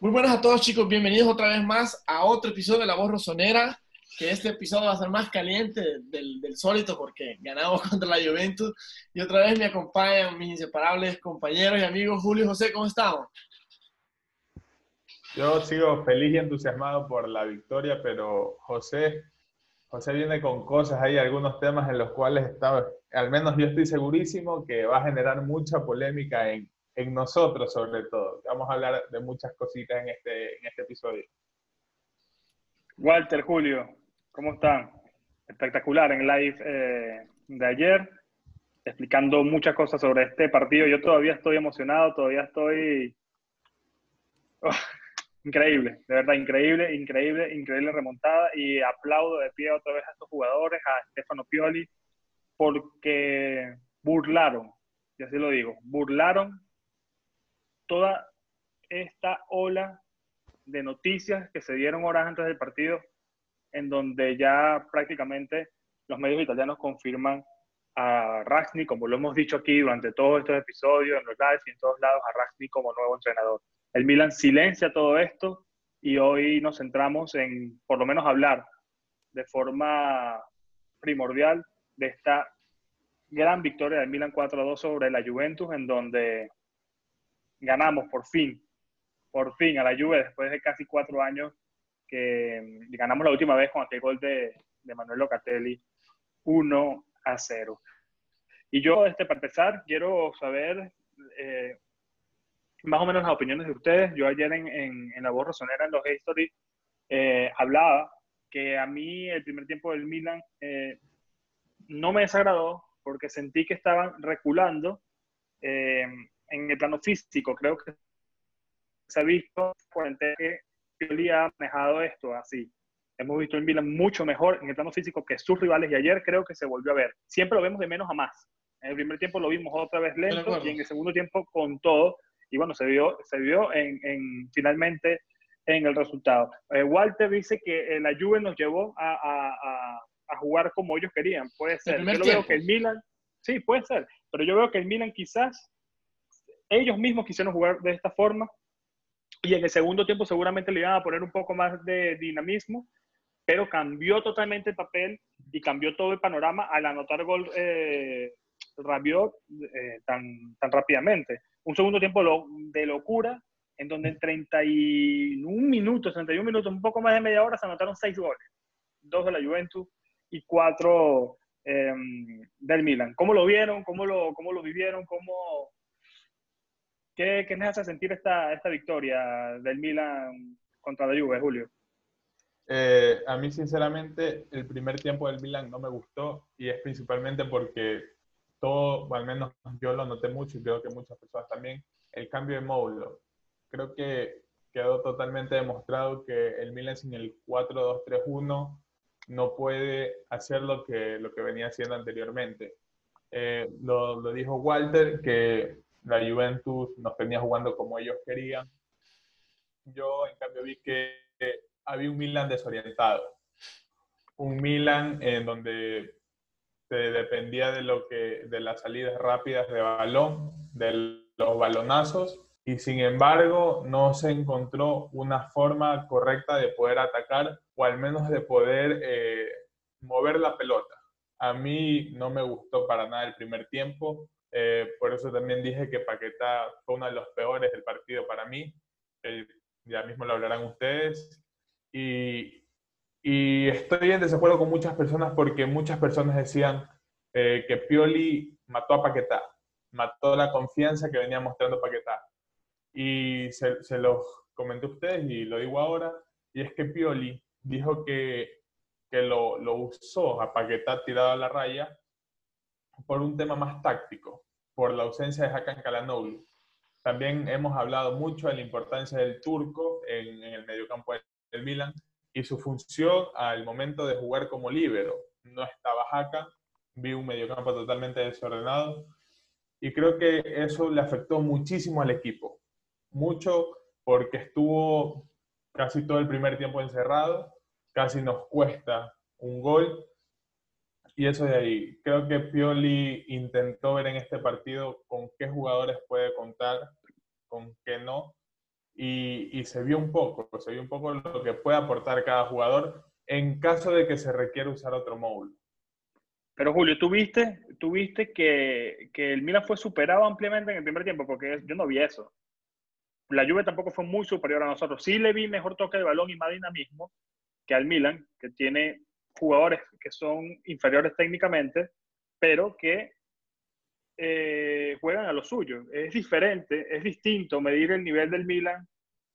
Muy buenas a todos chicos, bienvenidos otra vez más a otro episodio de La Voz Rosonera, que este episodio va a ser más caliente del, del sólito porque ganamos contra la Juventus. Y otra vez me acompañan mis inseparables compañeros y amigos Julio y José, ¿cómo estamos? Yo sigo feliz y entusiasmado por la victoria, pero José, José viene con cosas, hay algunos temas en los cuales está, al menos yo estoy segurísimo que va a generar mucha polémica en, en nosotros sobre todo. Vamos a hablar de muchas cositas en este, en este episodio. Walter, Julio, ¿cómo están? Espectacular en live eh, de ayer, explicando muchas cosas sobre este partido. Yo todavía estoy emocionado, todavía estoy... Oh, increíble, de verdad, increíble, increíble, increíble remontada y aplaudo de pie otra vez a estos jugadores, a Stefano Pioli, porque burlaron, y así lo digo, burlaron toda esta ola de noticias que se dieron horas antes del partido, en donde ya prácticamente los medios italianos confirman a Ragni, como lo hemos dicho aquí durante todos estos episodios, en los lives y en todos lados, a Ragni como nuevo entrenador. El Milan silencia todo esto y hoy nos centramos en, por lo menos, hablar de forma primordial de esta gran victoria del Milan 4-2 sobre la Juventus, en donde ganamos por fin, por fin a la Juve después de casi cuatro años que mm, ganamos la última vez con aquel gol de, de Manuel Locatelli 1 a 0. Y yo, este, para empezar, quiero saber eh, más o menos las opiniones de ustedes. Yo ayer en, en, en la voz rosonera, en los History, eh, hablaba que a mí el primer tiempo del Milan eh, no me desagradó porque sentí que estaban reculando eh, en el plano físico. Creo que se ha visto que Pioli ha manejado esto así. Hemos visto el Milan mucho mejor en el plano físico que sus rivales y ayer creo que se volvió a ver. Siempre lo vemos de menos a más. En el primer tiempo lo vimos otra vez lento y en el segundo tiempo con todo. Y bueno, se vio, se vio en, en finalmente en el resultado. Eh, Walter dice que eh, la Juve nos llevó a, a, a, jugar como ellos querían. Puede ser. Yo veo que el Milan, sí, puede ser. Pero yo veo que el Milan quizás ellos mismos quisieron jugar de esta forma y en el segundo tiempo seguramente le iban a poner un poco más de dinamismo, pero cambió totalmente el papel y cambió todo el panorama al anotar gol eh, Rabiot eh, tan, tan rápidamente. Un segundo tiempo de locura, en donde en 31 minutos, 31 minutos, un poco más de media hora, se anotaron seis goles. Dos de la Juventus y cuatro eh, del Milan. ¿Cómo lo vieron? ¿Cómo lo, cómo lo vivieron? ¿Cómo, ¿Qué, qué les hace sentir esta, esta victoria del Milan contra la Juve, Julio? Eh, a mí, sinceramente, el primer tiempo del Milan no me gustó y es principalmente porque todo, o al menos yo lo noté mucho y creo que muchas personas también, el cambio de módulo. Creo que quedó totalmente demostrado que el Milan sin el 4-2-3-1 no puede hacer lo que, lo que venía haciendo anteriormente. Eh, lo, lo, dijo Walter, que la Juventus nos venía jugando como ellos querían. Yo, en cambio, vi que había un Milan desorientado. Un Milan en donde se dependía de, lo que, de las salidas rápidas de balón, de los balonazos, y sin embargo no se encontró una forma correcta de poder atacar o al menos de poder eh, mover la pelota. A mí no me gustó para nada el primer tiempo. Eh, por eso también dije que Paquetá fue uno de los peores del partido para mí. Eh, ya mismo lo hablarán ustedes. Y, estoy en desacuerdo con muchas personas porque muchas personas decían eh, que Pioli mató a Paquetá, mató la confianza que venía mostrando Paquetá. Y se, se los comenté a ustedes y lo digo ahora, y es que Pioli dijo que, que lo, lo usó a Paquetá tirado a la raya por un tema más táctico, por la ausencia de Hakan Calhanoglu. También hemos hablado mucho de la importancia del turco en, en el mediocampo del Milan y su función al momento de jugar como líbero. No estaba Hakan, vi un mediocampo totalmente desordenado y creo que eso le afectó muchísimo al equipo. Mucho porque estuvo casi todo el primer tiempo encerrado, casi nos cuesta un gol eso de ahí. Creo que Pioli intentó ver en este partido con qué jugadores puede contar, con qué no. y, se vio un poco, se vio un poco lo que puede aportar cada jugador en caso de que se requiera usar otro módulo. Pero Julio, ¿tú viste, tú viste que, que, el Milan fue superado ampliamente en el primer tiempo? Porque yo no vi eso. La Juve tampoco fue muy superior a nosotros. Sí le vi mejor toque de balón y más dinamismo que al Milan, que tiene jugadores que son inferiores técnicamente, pero que eh, juegan a lo suyo. Es diferente, es distinto medir el nivel del Milan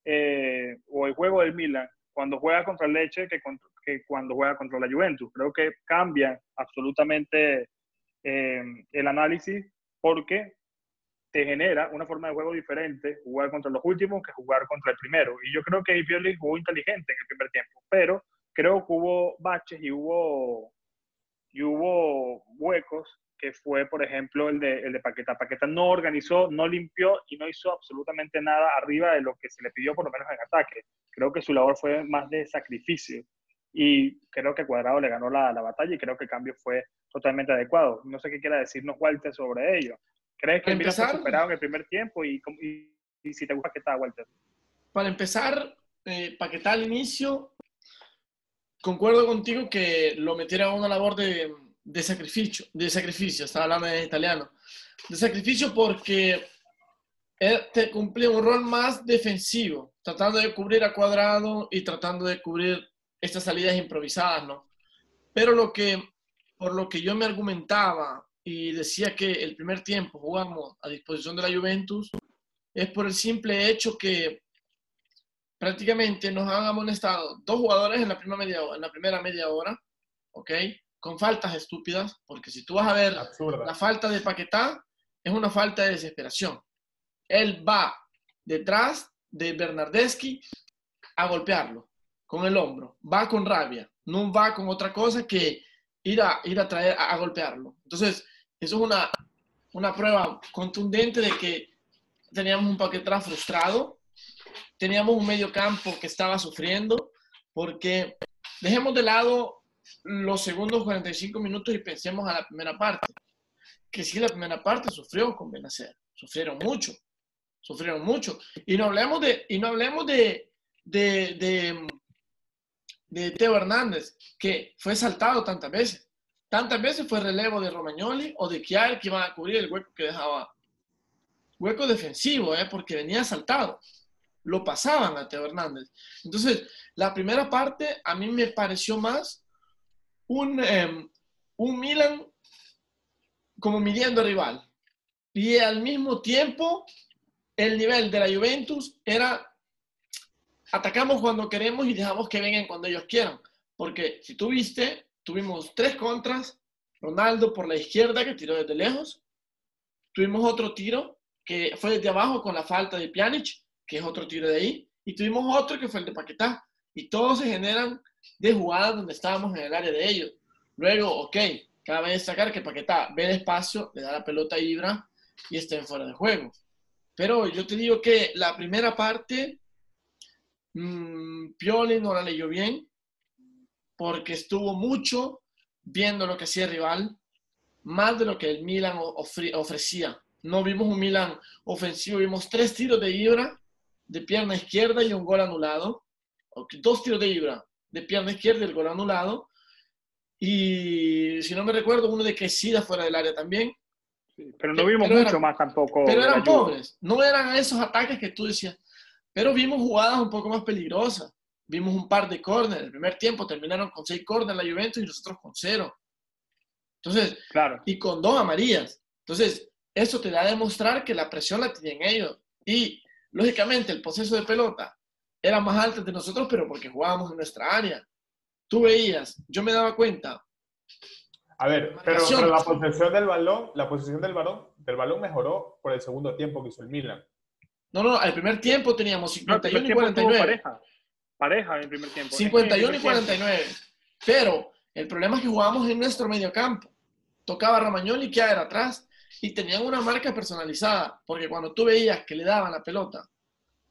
eh, o el juego del Milan cuando juega contra el Leche que, que, cuando juega contra la Juventus. Creo que cambia absolutamente eh, el análisis porque te genera una forma de juego diferente jugar contra los últimos que jugar contra el primero. Y yo creo que Pioli jugó inteligente en el primer tiempo, pero creo que hubo baches y hubo, y hubo huecos que fue, por ejemplo, el de, el de Paqueta. Paqueta no organizó, no limpió y no hizo absolutamente nada arriba de lo que se le pidió, por lo menos en ataque. Creo que su labor fue más de sacrificio y creo que Cuadrado le ganó la, la batalla y creo que el cambio fue totalmente adecuado. No sé qué quiera decirnos Walter sobre ello. ¿Crees que Mira fue superado en el primer tiempo y, y, si te gusta Paqueta, Walter? Para empezar, eh, Paqueta al inicio concuerdo contigo que lo metiera a una labor de, de, sacrificio, de sacrificio, estaba hablando en italiano, de sacrificio porque él te cumplía un rol más defensivo, tratando de cubrir a cuadrado y tratando de cubrir estas salidas improvisadas, ¿no? Pero lo que, por lo que yo me argumentaba y decía que el primer tiempo jugamos a disposición de la Juventus, es por el simple hecho que prácticamente nos han amonestado dos jugadores en la, primera media, en la primera media hora, ¿ok? Con faltas estúpidas, porque si tú vas a ver la falta de Paquetá, es una falta de desesperación. Él va detrás de Bernardeschi a golpearlo con el hombro, va con rabia, no va con otra cosa que ir a, ir a traer a, golpearlo. Entonces, eso es una, una prueba contundente de que teníamos un Paquetá frustrado, teníamos un medio campo que estaba sufriendo, porque dejemos de lado los segundos 45 minutos y pensemos a la primera parte. Que sí, la primera parte sufrió con Benacer, sufrieron mucho, sufrieron mucho. Y no hablemos de, y no hablemos de, de, de, de Teo Hernández, que fue saltado tantas veces. Tantas veces fue relevo de Romagnoli o de Chiari que iba a cubrir el hueco que dejaba. Hueco defensivo, ¿eh? porque venía saltado lo pasaban a Teo Hernández. Entonces, la primera parte a mí me pareció más un, em, un Milan como midiendo rival. Y al mismo tiempo, el nivel de la Juventus era atacamos cuando queremos y dejamos que vengan cuando ellos quieran. Porque si tú viste, tuvimos tres contras. Ronaldo por la izquierda que tiró desde lejos. Tuvimos otro tiro que fue desde abajo con la falta de Pjanic que es otro tiro de ahí, y tuvimos otro que fue el de Paquetá, y todos se generan de jugadas donde estábamos en el área de ellos. Luego, ok, cabe destacar que Paquetá ve el espacio, le da la pelota a Ibra y está en fuera de juego. Pero yo te digo que la primera parte, mmm, Pioli no la leyó bien, porque estuvo mucho viendo lo que hacía el rival, más de lo que el Milan ofrecía. No vimos un Milan ofensivo, vimos tres tiros de Ibra de pierna izquierda y un gol anulado. Dos tiros de Ibra de pierna izquierda y el gol anulado. Y si no me recuerdo, uno de Quesida fuera del área también. pero no vimos mucho más tampoco. Pero eran pobres. No eran esos ataques que tú decías. Pero vimos jugadas un poco más peligrosas. Vimos un par de córneres. El primer tiempo terminaron con seis córneres la Juventus y nosotros con cero. Entonces, claro. y con dos amarillas. Entonces, eso te da a demostrar que la presión la tienen ellos. Y Lógicamente, el proceso de pelota era más alto de nosotros, pero porque jugábamos en nuestra área. Tú veías, yo me daba cuenta. A ver, pero, la posesión del balón, la posición del balón, del balón mejoró por el segundo tiempo que hizo el Milan. No, no, al primer tiempo teníamos 51 y 49. Pareja. pareja en el primer tiempo. 51 y 49. Pero el problema es que jugábamos en nuestro medio campo. Tocaba Romagnoli que era atrás y tenían una marca personalizada, porque cuando tú veías que le daban la pelota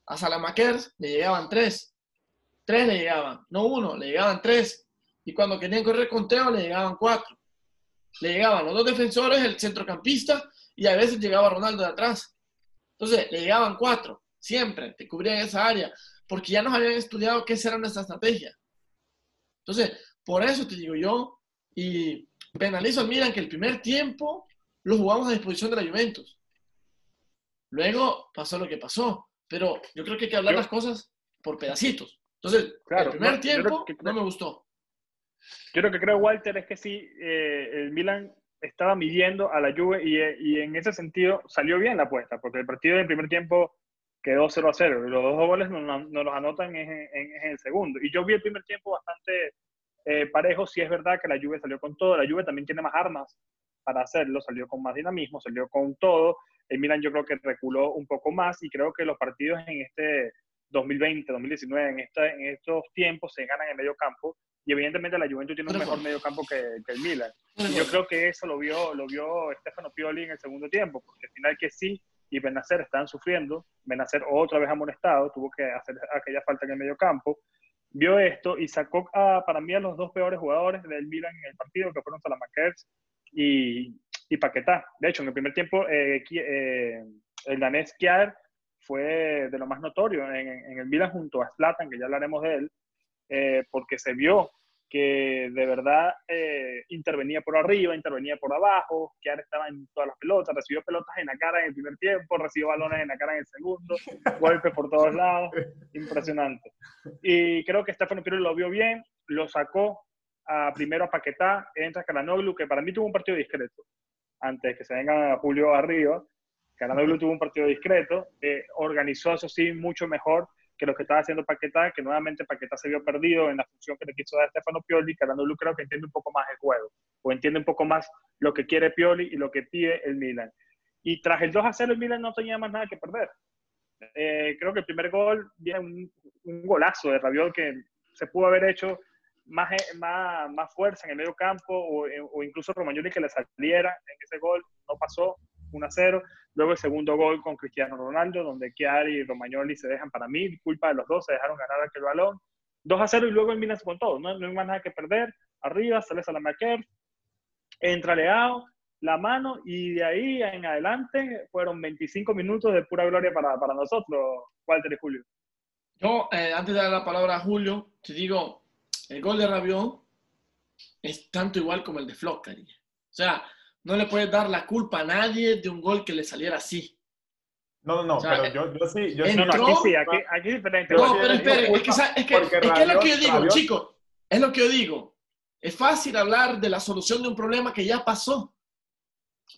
a Salamakers, le llegaban tres. Tres le llegaban, no uno, le llegaban tres. Y cuando querían correr con Teo, le llegaban cuatro. Le llegaban los dos defensores, el centrocampista, y a veces llegaba Ronaldo de atrás. Entonces, le llegaban cuatro. siempre te cubrían esa área, porque ya nos habían estudiado qué será nuestra estrategia. Entonces, por eso te digo yo, y penalizo al Milan que el primer tiempo lo jugamos a disposición de la Juventus. Luego pasó lo que pasó, pero yo creo que hay que hablar las cosas por pedacitos. Entonces, el primer tiempo no me gustó. Yo lo que creo, Walter, es que sí, eh, el Milan estaba midiendo a la Juve y, en ese sentido salió bien la apuesta, porque el partido del primer tiempo quedó 0 a 0. Los dos goles nos no, los anotan en, en, el segundo. Y yo vi el primer tiempo bastante eh, parejo. Sí es verdad que la Juve salió con todo. La Juve también tiene más armas para hacerlo. Salió con más dinamismo, salió con todo. El Milan yo creo que reculó un poco más y creo que los partidos en este 2020, 2019, en, esta, en estos tiempos se ganan en medio campo y evidentemente la Juventus tiene un mejor medio campo que, el Milan. Y yo creo que eso lo vio, lo vio Stefano Pioli en el segundo tiempo, porque al final que sí y Benacer estaban sufriendo, Benacer otra vez amonestado, tuvo que hacer aquella falta en el medio campo, vio esto y sacó a, para mí a los dos peores jugadores del Milan en el partido, que fueron Salamakers y, y Paquetá. De hecho, en el primer tiempo, eh, eh, el danés Kjaer fue de lo más notorio en, el Milan junto a Zlatan, que ya hablaremos de él, eh, porque se vio que de verdad eh, intervenía por arriba, intervenía por abajo, que ahora estaba en todas las pelotas, recibió pelotas en la cara en el primer tiempo, recibió balones en la cara en el segundo, golpes por todos lados, impresionante. Y creo que Stefano Piero lo vio bien, lo sacó a, primero a Paquetá, entra Caranoglu, que para mí tuvo un partido discreto, antes que se venga Julio arriba, Caranoglu tuvo un partido discreto, eh, organizó eso sí mucho mejor que lo que estaba haciendo Paquetá, que nuevamente Paquetá se vio perdido en la función que le quiso dar Stefano Pioli, que Lu creo que entiende un poco más el juego, o entiende un poco más lo que quiere Pioli y lo que pide el Milan. Y tras el 2 a 0, el Milan no tenía más nada que perder. Eh, creo que el primer gol viene un, un, golazo de Rabiot que se pudo haber hecho más, más, más fuerza en el medio campo o, o incluso Romagnoli que le saliera en ese gol, no pasó. 1 a 0. Luego el segundo gol con Cristiano Ronaldo, donde Chiari y Romagnoli se dejan para mí, culpa de los dos, se dejaron ganar aquel balón. 2 a 0 y luego el Milan con todo, no, no hay más nada que perder. Arriba sale Salamaker, entra Leao, la mano y de ahí en adelante fueron 25 minutos de pura gloria para, para nosotros, Walter y Julio. Yo, eh, antes de dar la palabra a Julio, te digo, el gol de Rabiot es tanto igual como el de Flock, O sea, no le puedes dar la culpa a nadie de un gol que le saliera así. No, no, no, pero yo, yo, sí, yo entró, no, aquí sí, aquí, aquí es diferente. No, pero espere, es que, es, que, es, que es lo que yo digo, chicos, es lo que yo digo. Es fácil hablar de la solución de un problema que ya pasó,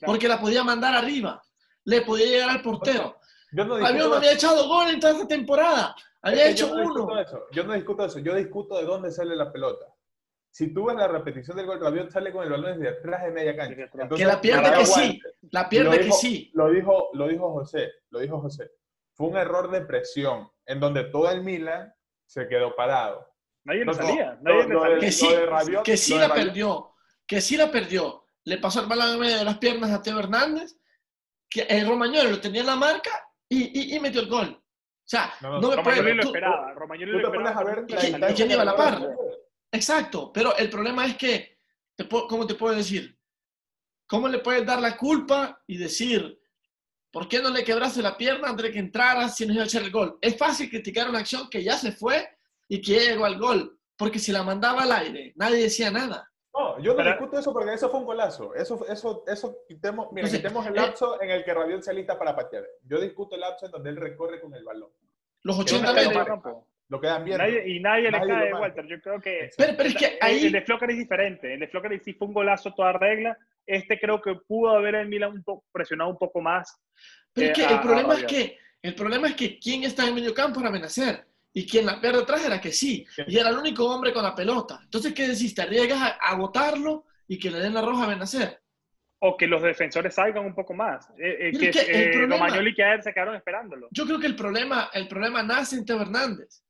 porque la podía mandar arriba, le podía llegar al portero. Yo no, no había echado gol en toda esta temporada, había hecho uno. Yo no discuto eso, yo discuto de dónde sale la pelota si tú ves la repetición del gol, Rabiot sale con el balón desde atrás de media cancha. que la pierde que sí, la pierde que sí. Lo dijo, lo dijo José, lo dijo José. Fue un error de presión en donde todo el Milan se quedó parado. Nadie lo salía. Nadie que sí, que sí la perdió. Que sí la perdió. Le pasó el balón en medio de las piernas a Teo Hernández. Que el Romagnoli lo tenía en la marca y, y, metió el gol. O sea, no, me puede... lo esperaba. Romagnoli lo esperaba. ¿Y quién iba a la par? Exacto, pero el problema es que, ¿cómo te puedo decir? ¿Cómo le puedes dar la culpa y decir, ¿por qué no le quebraste la pierna antes de que entrara si no iba a echar el gol? Es fácil criticar una acción que ya se fue y que llegó al gol, porque si la mandaba al aire, nadie decía nada. No, yo no discuto eso porque eso fue un golazo. Eso, eso, eso, quitemos, mira, quitemos el eh, lapso en el que Rabiot se alista para patear. Yo discuto el lapso en donde él recorre con el balón. Los 80 metros. Lo quedan bien. y nadie, le cae, Walter. Yo creo que. Pero, pero es que ahí... El, de Flocker es diferente. El de Flocker sí fue un golazo toda regla. Este creo que pudo haber el Milan un poco, presionado un poco más. Pero es que el problema es que el problema es que quién está en el medio campo era Benacer. Y quien la pierde atrás era que sí. Y era el único hombre con la pelota. Entonces, ¿qué decís? Te arriesgas a, a botarlo y que le den la roja a Benacer o que los defensores salgan un poco más. Eh, eh que, que eh, problema, y Kjaer se quedaron esperándolo. Yo creo que el problema, el problema nace en Teo Hernández.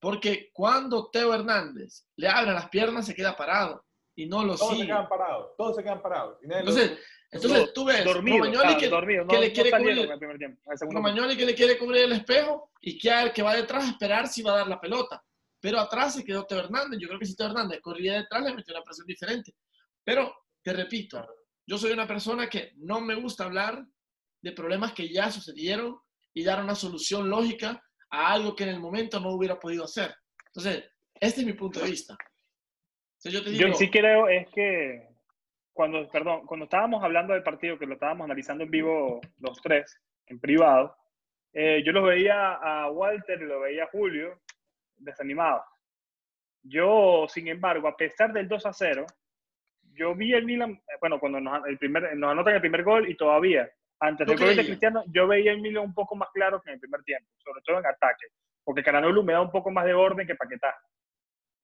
Porque cuando Teo Hernández le abre las piernas, se queda parado y no lo todos sigue. Se quedan parados, todos se quedan parados. Entonces, entonces tú ves dormido, Romagnoli que, dormido, que le quiere cubrir, Romagnoli que le quiere cubrir el espejo y que el que va detrás a esperar si va a dar la pelota. Pero atrás se quedó Teo Hernández. Yo creo que si Teo Hernández corría detrás, le metió una presión diferente. Pero, te repito, yo soy una persona que no me gusta hablar de problemas que ya sucedieron y dar una solución lógica a algo que en el momento no hubiera podido hacer. Entonces, este es mi punto de vista. yo, te digo, yo sí creo es que cuando, perdón, cuando estábamos hablando del partido, que lo estábamos analizando en vivo los tres, en privado, eh, yo los veía a Walter y lo veía a Julio desanimados. Yo, sin embargo, a pesar del 2 a 0, yo vi el Milan, eh, bueno, cuando nos, el primer, nos anotan el primer gol y todavía, antes del gol de Cristiano, yo veía el Milan un poco más claro que en el primer tiempo, sobre todo en ataque, porque Caranolu me da un poco más de orden que Paquetá.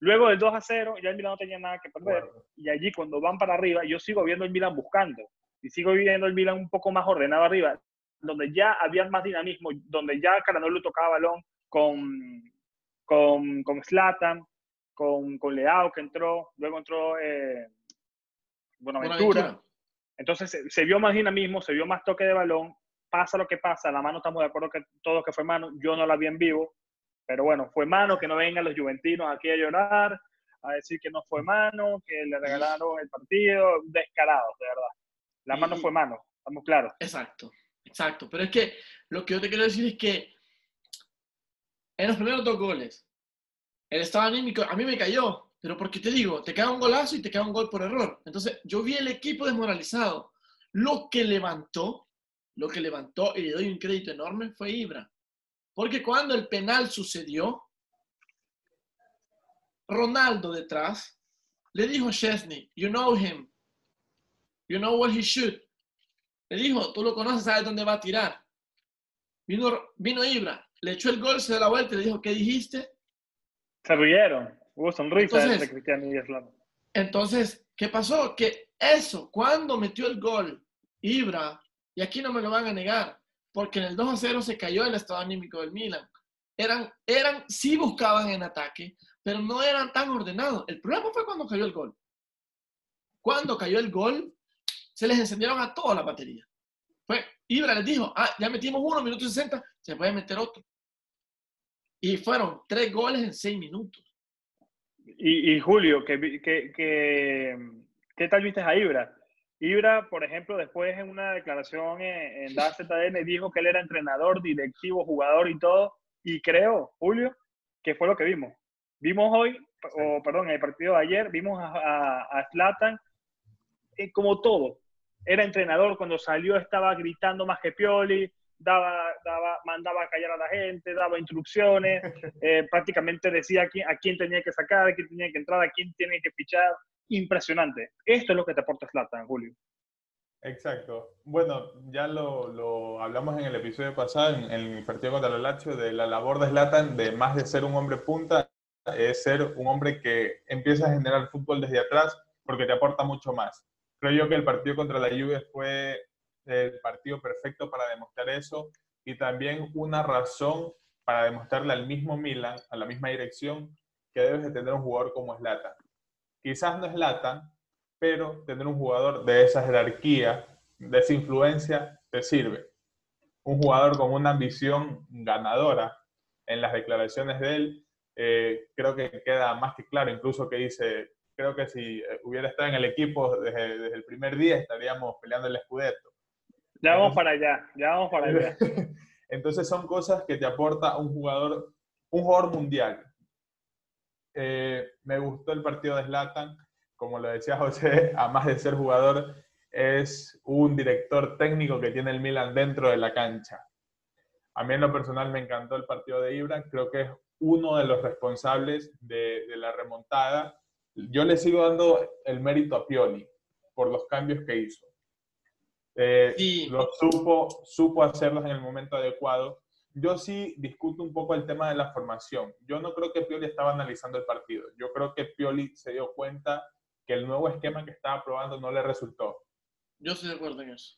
Luego del 2 a 0, ya el Milan no tenía nada que perder, y allí cuando van para arriba, yo sigo viendo el Milan buscando, y sigo viendo el Milan un poco más ordenado arriba, donde ya había más dinamismo, donde ya Caranolu tocaba balón con, con, con Zlatan, con, con Leao que entró, luego entró eh, Buenaventura. Entonces se, vio más dinamismo, se vio más toque de balón, pasa lo que pasa, la mano estamos de acuerdo que todos que fue mano, yo no la vi en vivo, pero bueno, fue mano, que no vengan los juventinos aquí a llorar, a decir que no fue mano, que le regalaron el partido, descarados, de verdad. La mano fue mano, estamos claros. Exacto, exacto, pero es que lo que yo te quiero decir es que en los primeros dos goles, el estado anímico a mí me cayó, pero porque te digo, te queda un golazo y te queda un gol por error. Entonces, yo vi el equipo desmoralizado. Lo que levantó, lo que levantó, y le doy un crédito enorme, fue Ibra. Porque cuando el penal sucedió, Ronaldo detrás le dijo a Chesney, you know him, you know what he should. Le dijo, tú lo conoces, sabes dónde va a tirar. Vino, vino Ibra, le echó el gol, se dio la vuelta y le dijo, ¿qué dijiste? Se rieron, hubo sonrisa entonces, Cristiano y Entonces, ¿qué pasó? Que eso, cuando metió el gol, Ibra, y aquí no me lo van a negar, porque en el 2 a 0 se cayó el estado anímico del Milan. Eran, eran, sí buscaban en ataque, pero no eran tan ordenados. El problema fue cuando cayó el gol. Cuando cayó el gol, se les encendieron a toda la batería. Fue, Ibra les dijo, ah, ya metimos uno, minuto 60, se puede meter otro. Y fueron tres goles en seis minutos. Y, Julio, ¿qué, qué, qué, tal viste a Ibra? Ibra, por ejemplo, después en una declaración en, en ZDN dijo que él era entrenador, directivo, jugador y todo. Y creo, Julio, que fue lo que vimos. Vimos hoy, o perdón, en el partido de ayer, vimos a, a, Zlatan eh, como todo. Era entrenador, cuando salió estaba gritando más que Pioli, daba, daba, mandaba a callar a la gente, daba instrucciones, eh, prácticamente decía a quién, a quién tenía que sacar, a quién tenía que entrar, a quién tiene que fichar. Impresionante. Esto es lo que te aporta Slatan, Julio. Exacto. Bueno, ya lo, lo, hablamos en el episodio pasado, en, el partido contra el Lazio, de la labor de Slatan, de más de ser un hombre punta, es ser un hombre que empieza a generar fútbol desde atrás porque te aporta mucho más. Creo yo que el partido contra la Juve fue el partido perfecto para demostrar eso y también una razón para demostrarle al mismo Milan, a la misma dirección, que debes de tener un jugador como Slatan. Quizás no Slatan, pero tener un jugador de esa jerarquía, de esa influencia, te sirve. Un jugador con una ambición ganadora en las declaraciones de él, eh, creo que queda más que claro, incluso que dice, creo que si hubiera estado en el equipo desde, desde el primer día estaríamos peleando el escudeto. Ya vamos para allá, ya vamos para allá. Entonces son cosas que te aporta un jugador, un jugador mundial. Eh, me gustó el partido de Slatan, como lo decía José, además de ser jugador, es un director técnico que tiene el Milan dentro de la cancha. A mí en lo personal me encantó el partido de Ibra, creo que es uno de los responsables de, de la remontada. Yo le sigo dando el mérito a Pioli por los cambios que hizo eh, lo supo, supo hacerlos en el momento adecuado. Yo sí discuto un poco el tema de la formación. Yo no creo que Pioli estaba analizando el partido. Yo creo que Pioli se dio cuenta que el nuevo esquema que estaba probando no le resultó. Yo estoy de acuerdo en eso.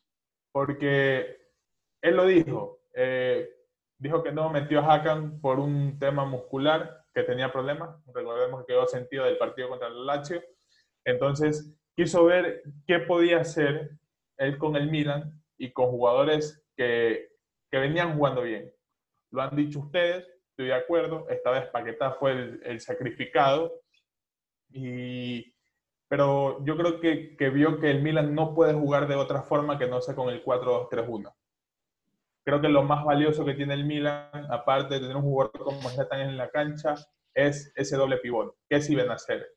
Porque él lo dijo. Eh, dijo que no metió a Hakan por un tema muscular, que tenía problemas. Recordemos que quedó sentido del partido contra el Lazio. Entonces, quiso ver qué podía hacer él con el Milan y con jugadores que, que venían jugando bien. Lo han dicho ustedes, estoy de acuerdo. Esta vez Paquetá fue el, sacrificado. Y, pero yo creo que, que, vio que el Milan no puede jugar de otra forma que no sea con el 4-2-3-1. Creo que lo más valioso que tiene el Milan, aparte de tener un jugador como Zlatan en la cancha, es ese doble pivot. ¿Qué si Benacer?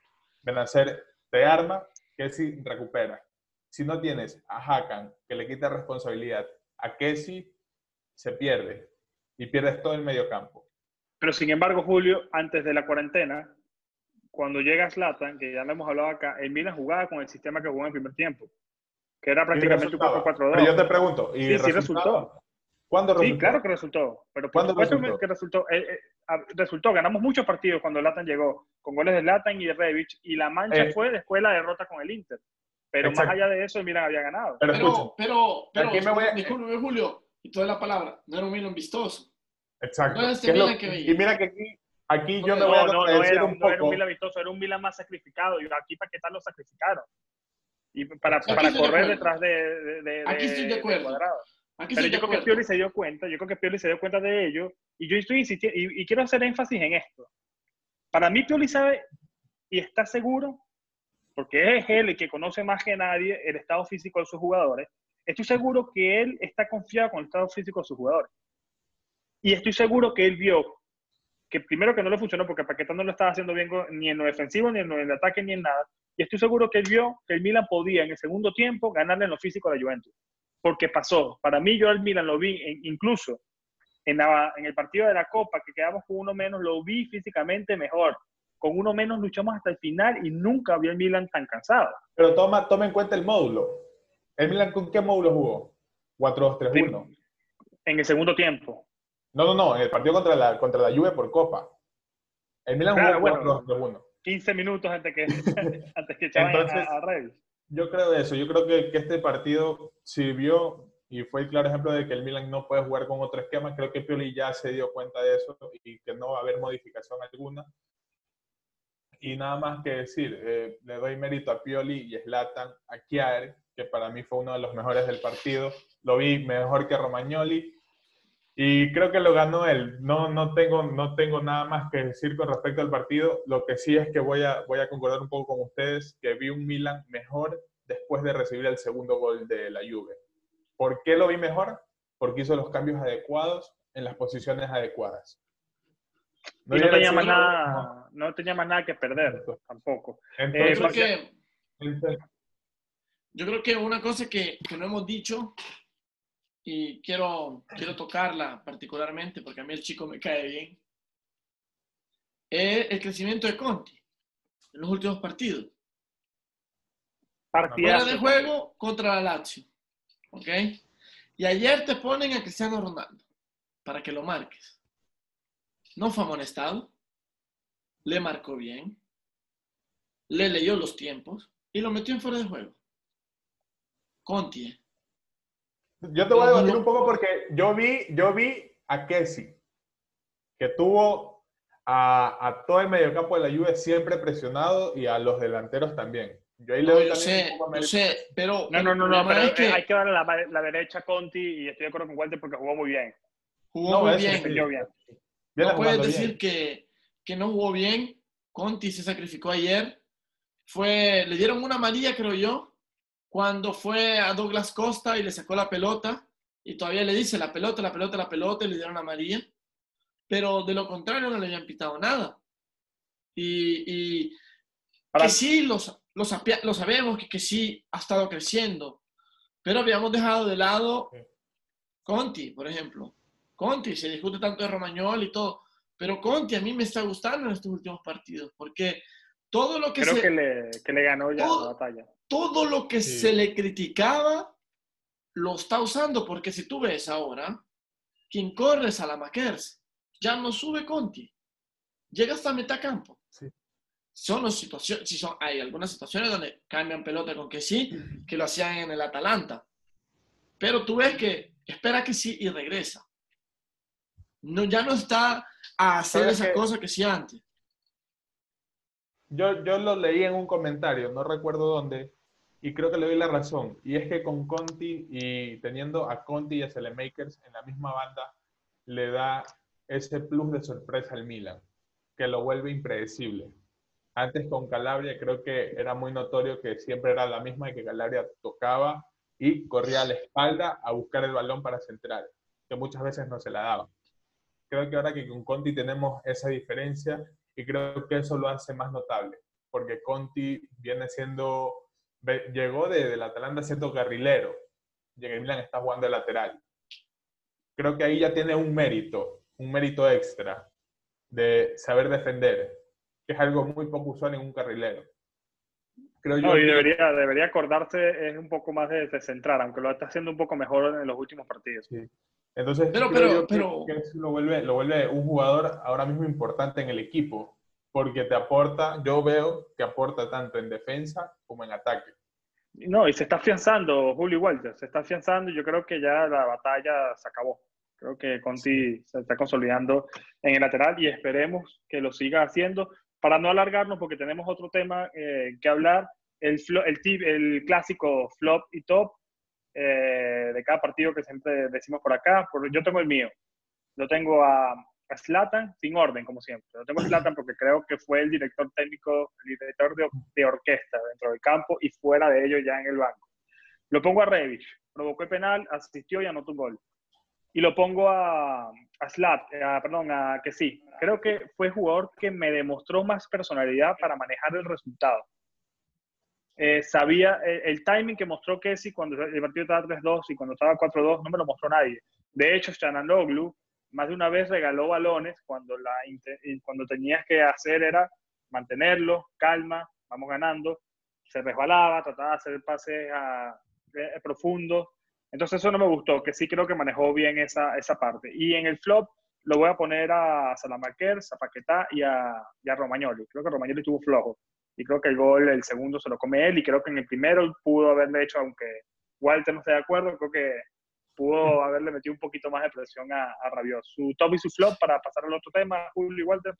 Benacer te arma, que si recupera. Si no tienes a Hakan, que le quita responsabilidad, a Kessi se pierde y pierdes todo el medio campo. Pero sin embargo, Julio, antes de la cuarentena, cuando llega Zlatan, que ya lo hemos hablado acá, el Milan jugaba con el sistema que jugó en el primer tiempo, que era prácticamente un 4-4-2. Pero yo te pregunto, ¿y sí, sí resultó. ¿Cuándo resultó? Sí, claro que resultó. Pero por supuesto resultó? que resultó. Eh, eh, resultó. Ganamos muchos partidos cuando Latan llegó, con goles de Latan y de Revich, y la mancha Eh. fue después de la derrota con el Inter. Pero Exacto. más allá de eso, el Milan había ganado. Pero, Pero, escucha, pero, pero, Aquí me voy a- discúlpeme, Julio, y toda la palabra, no era un Milan vistoso. exacto. no es este ¿Qué es lo- Milan que veía. y mira que aquí, aquí yo me No, voy a No, no, era, un no era un poco. Milan vistoso, era un Milan más sacrificado. Y aquí para qué tal lo sacrificaron. Y para, para de correr acuerdo. detrás de, de, de- Aquí estoy de de acuerdo. Cuadrado. Aquí Pero estoy yo de creo que. Pioli se dio cuenta, yo creo que Pioli se dio cuenta de ello, y yo estoy insistiendo, y, y quiero hacer énfasis en esto. Para mí Pioli sabe y está seguro, porque es él el que conoce más que nadie el estado físico de sus jugadores, estoy seguro que él está confiado con el estado físico de sus jugadores. Y estoy seguro que él vio que primero que no le funcionó porque Paquetá no lo estaba haciendo bien ni en lo defensivo, ni en lo en ataque, ni en nada. Y estoy seguro que él vio que el Milan podía en el segundo tiempo ganarle en lo físico a la Juventus porque pasó. Para mí, yo al Milan lo vi, incluso en, en el partido de la Copa, que quedamos con uno menos, lo vi físicamente mejor. Con uno menos luchamos hasta el final y nunca vi al Milan tan cansado. Pero toma, toma en cuenta el módulo. ¿El Milan con qué módulo jugó? 4-2-3-1. En el segundo tiempo. No, no, no, en el partido contra la, contra la Juve por Copa. El Milan Claro, jugó bueno. 4-2-3-1. 15 minutos antes que, antes que Entonces- a, a. Yo creo eso. Yo creo que, que este partido sirvió y fue el claro ejemplo de que el Milan no puede jugar con otro esquema. Creo que Pioli ya se dio cuenta de eso y que no va a haber modificación alguna. Y nada más que decir, eh, le doy mérito a Pioli y Slatan, a Chiar, que para mí fue uno de los mejores del partido. Lo vi mejor que Romagnoli y creo que lo ganó él. No, no, tengo, no tengo nada más que decir con respecto al partido. Lo que sí es que voy a, voy a concordar un poco con ustedes, que vi un Milan mejor después de recibir el segundo gol de la Juve. ¿Por qué lo vi mejor? Porque hizo los cambios adecuados en las posiciones adecuadas. Y no hubiera tenía, sido- más nada, no tenía más nada que perder tampoco. Entonces, Yo creo que, entonces, yo creo que una cosa que, que no hemos dicho y quiero, quiero tocarla particularmente porque a mí el chico me cae bien, es el crecimiento de Conti en los últimos partidos. Fuera Partidazo. de juego contra la Lazio. ¿Ok? Y ayer te ponen a Cristiano Ronaldo para que lo marques. No fue amonestado. Le marcó bien. Le leyó los tiempos y lo metió en fuera de juego. Conti. ¿eh? yo te voy a debatir un poco porque yo vi, yo vi a Kessi, que tuvo a, a todo el mediocampo de la Juve siempre presionado y a los delanteros también. Yo ahí le No, doy yo también sé, un poco yo mérito. sé, pero No, no, no, no, pero es que hay que darle la, la derecha a Conti y estoy de acuerdo con Walter porque jugó muy bien. jugó No, muy bien. No puedes decir que, que no jugó bien. Conti se sacrificó ayer. Fue, le dieron una amarilla, creo yo, cuando fue a Douglas Costa y le sacó la pelota. Y todavía le dice la pelota, la pelota, la pelota, y le dieron amarilla. Pero de lo contrario no le habían pitado nada. Y, y Para- que sí, lo, lo, lo sabemos, que, que sí ha estado creciendo. Pero habíamos dejado de lado. Conti, por ejemplo. Conti, se discute tanto de Romagnol y todo, pero Conti a mí me está gustando en estos últimos partidos, porque todo lo que, Creo se, que le, que le ganó ya Todo- la batalla. todo lo que Sí. se le criticaba lo está usando, porque si tú ves ahora, quien corre es a la Makers, ya no sube Conti, llega hasta metacampo. Sí. Son las situaciones, sí son, hay algunas situaciones donde cambian pelota con que sí, que lo hacían en el Atalanta. Pero tú ves que espera que sí y regresa. No, ya no está a hacer ¿Sabes esa cosa que hacía antes. Yo, yo lo leí en un comentario, no recuerdo dónde, y creo que le doy la razón. Y es que con Conti y teniendo a Conti y a Selemakers en la misma banda, le da ese plus de sorpresa al Milan, que lo vuelve impredecible. Antes con Calabria creo que era muy notorio que siempre era la misma y que Calabria tocaba y corría a la espalda a buscar el balón para centrar. que muchas veces no se la daba. Creo que ahora que con Conti tenemos esa diferencia y creo que eso lo hace más notable, porque Conti viene siendo, llegó de, del Atalanta siendo carrilero, y en Milan está jugando de lateral. Creo que ahí ya tiene un mérito, un mérito extra de saber defender, que es algo muy poco usual en un carrilero. Creo yo y debería, debería acordarse es un poco más de, centrar, aunque lo está haciendo un poco mejor en los últimos partidos. Sí. Entonces, pero, pero, pero... Que, lo, vuelve, lo vuelve un jugador ahora mismo importante en el equipo, porque te aporta, yo veo que aporta tanto en defensa como en ataque. No, y se está afianzando Julio Walter, se está afianzando y yo creo que ya la batalla se acabó. Creo que Conti se está consolidando en el lateral y esperemos que lo siga haciendo. Para no alargarnos, porque tenemos otro tema eh, que hablar, el, el, el, clásico flop y top eh, de cada partido que siempre decimos por acá. yo tengo el mío. Lo tengo a, a sin orden, como siempre. Lo tengo a Slatan porque creo que fue el director técnico, el director de, orquesta dentro del campo y fuera de ello ya en el banco. Lo pongo a Revich. Provocó el penal, asistió y anotó un gol y lo pongo a, a Slat, perdón, a que sí. Creo que fue jugador que me demostró más personalidad para manejar el resultado. Eh, sabía el, timing que mostró Kessi cuando el partido estaba 3-2 y cuando estaba 4-2 no me lo mostró nadie. De hecho, Chananoglu más de una vez regaló balones cuando, la, cuando tenías que hacer era mantenerlo, calma, vamos ganando. Se resbalaba, trataba de hacer pases a, eh, profundos entonces eso no me gustó, que sí creo que manejó bien esa, esa parte. Y en el flop lo voy a poner a Salamaquer, a Paquetá y a, y a Romagnoli. Creo que Romagnoli estuvo flojo. Y creo que el gol, el segundo, se lo come él. Y creo que en el primero pudo haberle hecho, aunque Walter no esté de acuerdo, creo que pudo haberle metido un poquito más de presión a, a Rabiot. Su top y su flop para pasar al otro tema, Julio y Walter.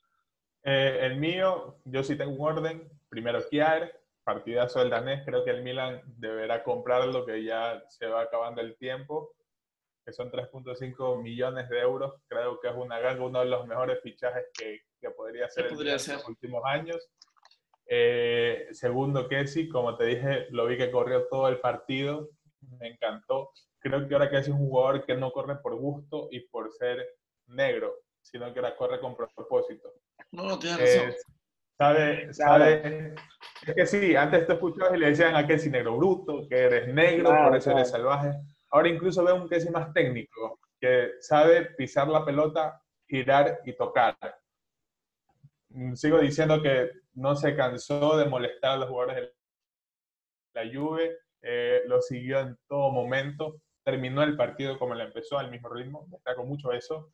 Eh, el mío, yo sí tengo un orden. Primero Kiar, partidazo del danés, creo que el Milan deberá comprarlo, que ya se va acabando el tiempo, que son 3.5 millones de euros. Creo que es una ganga, uno de los mejores fichajes que, que podría ser en los últimos años. Eh, segundo, Kessi, como te dije, lo vi que corrió todo el partido, me encantó. Creo que ahora Kessi es un jugador que no corre por gusto y por ser negro, sino que ahora corre con propósito. No, no, tienes razón. Sabe, sabe, es que sí, antes te escuchabas y le decían a Kessi negro bruto, que eres negro, por eso eres salvaje. Ahora incluso veo un Kessi más técnico, que sabe pisar la pelota, girar y tocar. Mm, sigo diciendo que no se cansó de molestar a los jugadores de la Juve, eh, lo siguió en todo momento, terminó el partido como lo empezó, al mismo ritmo, destaco mucho eso.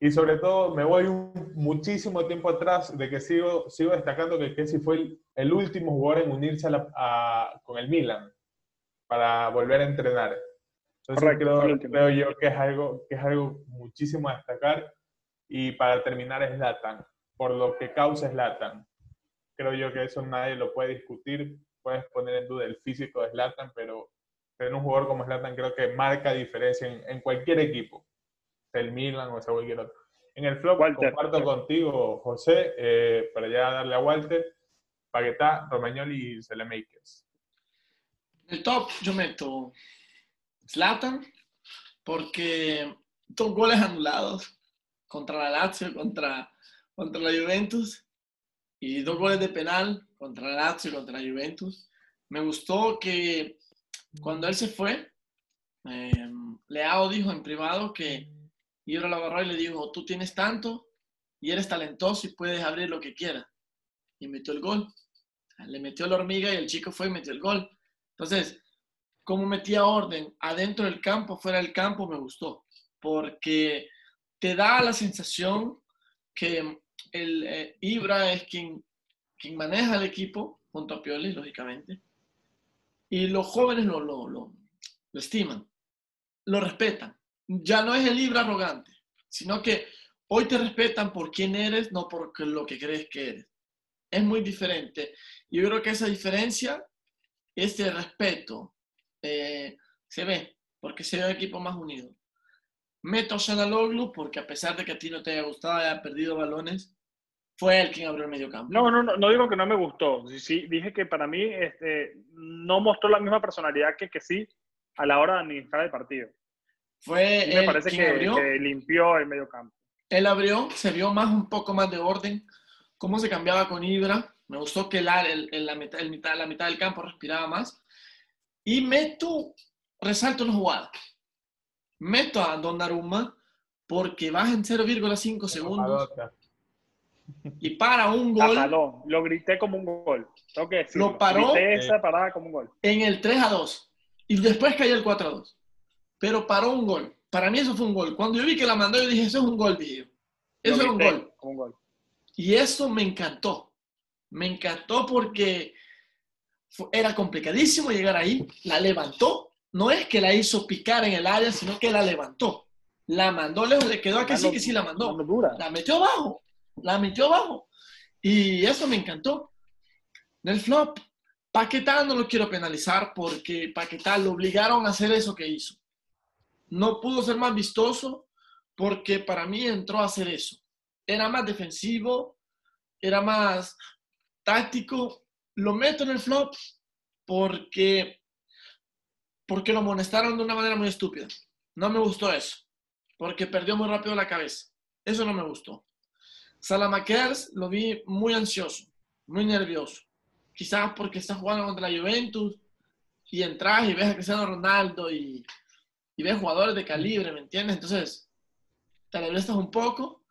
Y sobre todo me voy muchísimo tiempo atrás de que sigo, sigo destacando que Kessi fue el, último jugador en unirse con el Milan para volver a entrenar. Entonces creo, creo, yo que es, algo, que es algo muchísimo a destacar. Y para terminar es Latan, por lo que causa Latan. Creo yo que eso nadie lo puede discutir. Puedes poner en duda el físico de Zlatan, pero tener un jugador como Zlatan creo que marca diferencia en, en cualquier equipo el Milan o sea cualquier otro. En el flop comparto contigo, José, eh, para ya darle a Walter, Paquetá, Romagnoli y Selemakers. En el top yo meto Zlatan, porque dos goles anulados contra la Lazio, contra, contra la Juventus, y dos goles de penal contra la Lazio, contra la Juventus. Me gustó que cuando él se fue, eh, Leao dijo en privado que y ahora lo agarró y le dijo, tú tienes tanto y eres talentoso y puedes abrir lo que quieras. Y metió el gol. Le metió la hormiga y el chico fue y metió el gol. Entonces, cómo metía orden adentro del campo, fuera del campo, me gustó. Porque te da la sensación que el eh, Ibra es quien, maneja el equipo, junto a Pioli, lógicamente. Y los jóvenes lo, lo, estiman, lo respetan ya no es el libro arrogante, sino que hoy te respetan por quién eres, no por lo que crees que eres. Es muy diferente. Yo creo que esa diferencia, ese respeto, eh, se ve, porque se ve un equipo más unido. Meto a Shanaloglu porque a pesar de que a ti no te haya gustado, haya perdido balones, fue él quien abrió el medio campo. No, no, no, no digo que no me gustó. Sí, dije que para mí este, no mostró la misma personalidad que, que sí a la hora de administrar el partido. Fue me parece que, limpió el medio campo. Él abrió, se vio más un poco más de orden, cómo se cambiaba con Ibra. Me gustó que la, la, mitad, la mitad del campo respiraba más. Y meto, resalto una jugada. Meto a Donnarumma porque baja en 0,5 segundos. Y para un gol. lo grité como un gol. lo paró. esa parada como un gol. En el 3 a 2. Y después cayó el 4 a 2. Pero paró un gol. Para mí eso fue un gol. Cuando yo vi que la mandó, yo dije, eso es un gol, dije Eso es un gol. un gol. Y eso me encantó. Me encantó porque era complicadísimo llegar ahí. La levantó. No es que la hizo picar en el área, sino que la levantó. La mandó lejos, le quedó a que sí que sí la mandó. La metió abajo. La metió abajo. Y eso me encantó. En el flop, Paquetá no lo quiero penalizar porque Paquetá lo obligaron a hacer eso que hizo. No pudo ser más vistoso porque para mí entró a hacer eso. Era más defensivo, era más táctico. Lo meto en el flop porque, porque lo amonestaron de una manera muy estúpida. No me gustó eso, porque perdió muy rápido la cabeza. Eso no me gustó. Salamakers lo vi muy ansioso, muy nervioso. Quizás porque está jugando contra la Juventus y entras y ves a Cristiano Ronaldo y y ves jugadores de calibre, ¿me entiendes? Entonces, te estás un poco.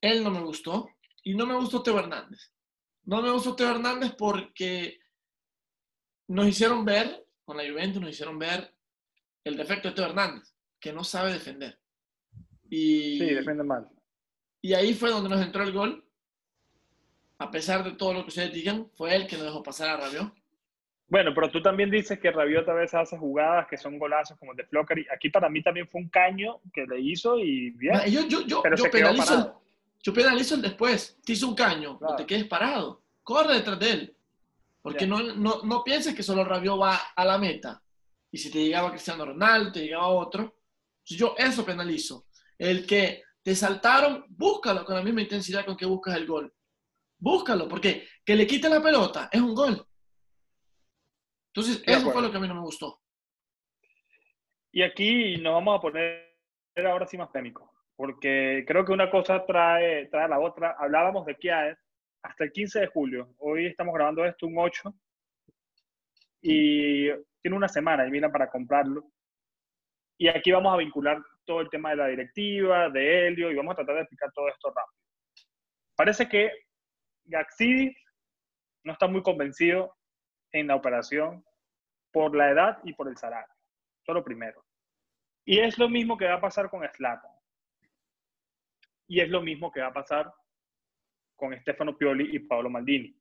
Él no me gustó. Y no me gustó Teo Hernández. No me gustó Teo Hernández porque nos hicieron ver, con la Juventus nos hicieron ver el defecto de Teo Hernández, que no sabe defender. Y, sí, defiende mal. Y ahí fue donde nos entró el gol. A pesar de todo lo que ustedes digan, fue él que nos dejó pasar a Rabiot. Bueno, pero tú también dices que Rabiot a veces hace jugadas que son golazos como el de Flocker. Aquí para mí también fue un caño que le hizo y bien. Yo, yo, yo, yo penalizo, yo penalizo el después. Te hizo un caño, no te quedes parado. Corre detrás de él. Porque no, no, no, pienses que solo Rabiot va a la meta. Y si te llegaba Cristiano Ronaldo, te llegaba otro. Yo eso penalizo. El que te saltaron, búscalo con la misma intensidad con que buscas el gol. Búscalo, porque que le quite la pelota es un gol. Entonces, eso fue lo que a mí no me gustó. Y aquí nos vamos a poner ahora sí más técnico, porque creo que una cosa trae, trae la otra. Hablábamos de Kiaer hasta el 15 de julio. Hoy estamos grabando esto un 8 y tiene una semana y mira para comprarlo. Y aquí vamos a vincular todo el tema de la directiva, de Helio, y vamos a tratar de explicar todo esto rápido. Parece que Gaxidis no está muy convencido en la operación por la edad y por el salario. Eso lo primero. Y es lo mismo que va a pasar con Slatan. Y es lo mismo que va a pasar con Stefano Pioli y Paolo Maldini.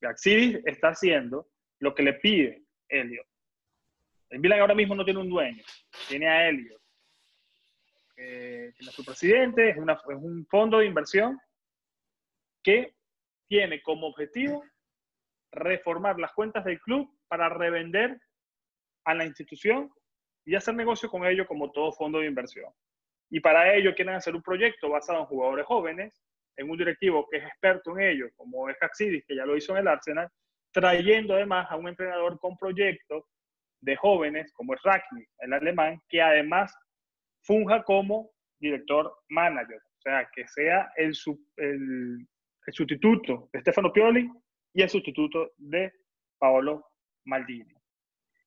Gaxidis está haciendo lo que le pide Elliot. El Milan ahora mismo no tiene un dueño, tiene a Elliot. Tiene a su presidente, es, es un fondo de inversión que tiene como objetivo reformar las cuentas del club para revender a la institución y hacer negocio con ello como todo fondo de inversión. Y para ello quieren hacer un proyecto basado en jugadores jóvenes, en un directivo que es experto en ello, como es Caxidis, que ya lo hizo en el Arsenal, trayendo además a un entrenador con proyectos de jóvenes, como es Ragni, el alemán, que además funja como director manager, o sea, que sea el, el, el sustituto de Stefano Pioli y el sustituto de Paolo Maldini.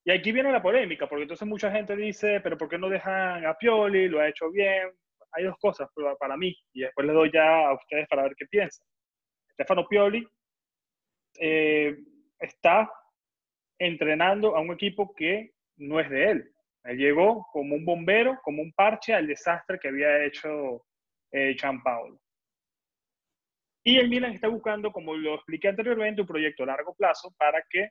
Y aquí viene la polémica, porque entonces mucha gente dice, pero ¿por qué no dejan a Pioli? Lo ha hecho bien. Hay dos cosas para mí, y después les doy ya a ustedes para ver qué piensan. Stefano Pioli eh, está entrenando a un equipo que no es de él. Él llegó como un bombero, como un parche al desastre que había hecho eh, Paolo. Y el Milan está buscando, como lo expliqué anteriormente, un proyecto a largo plazo para que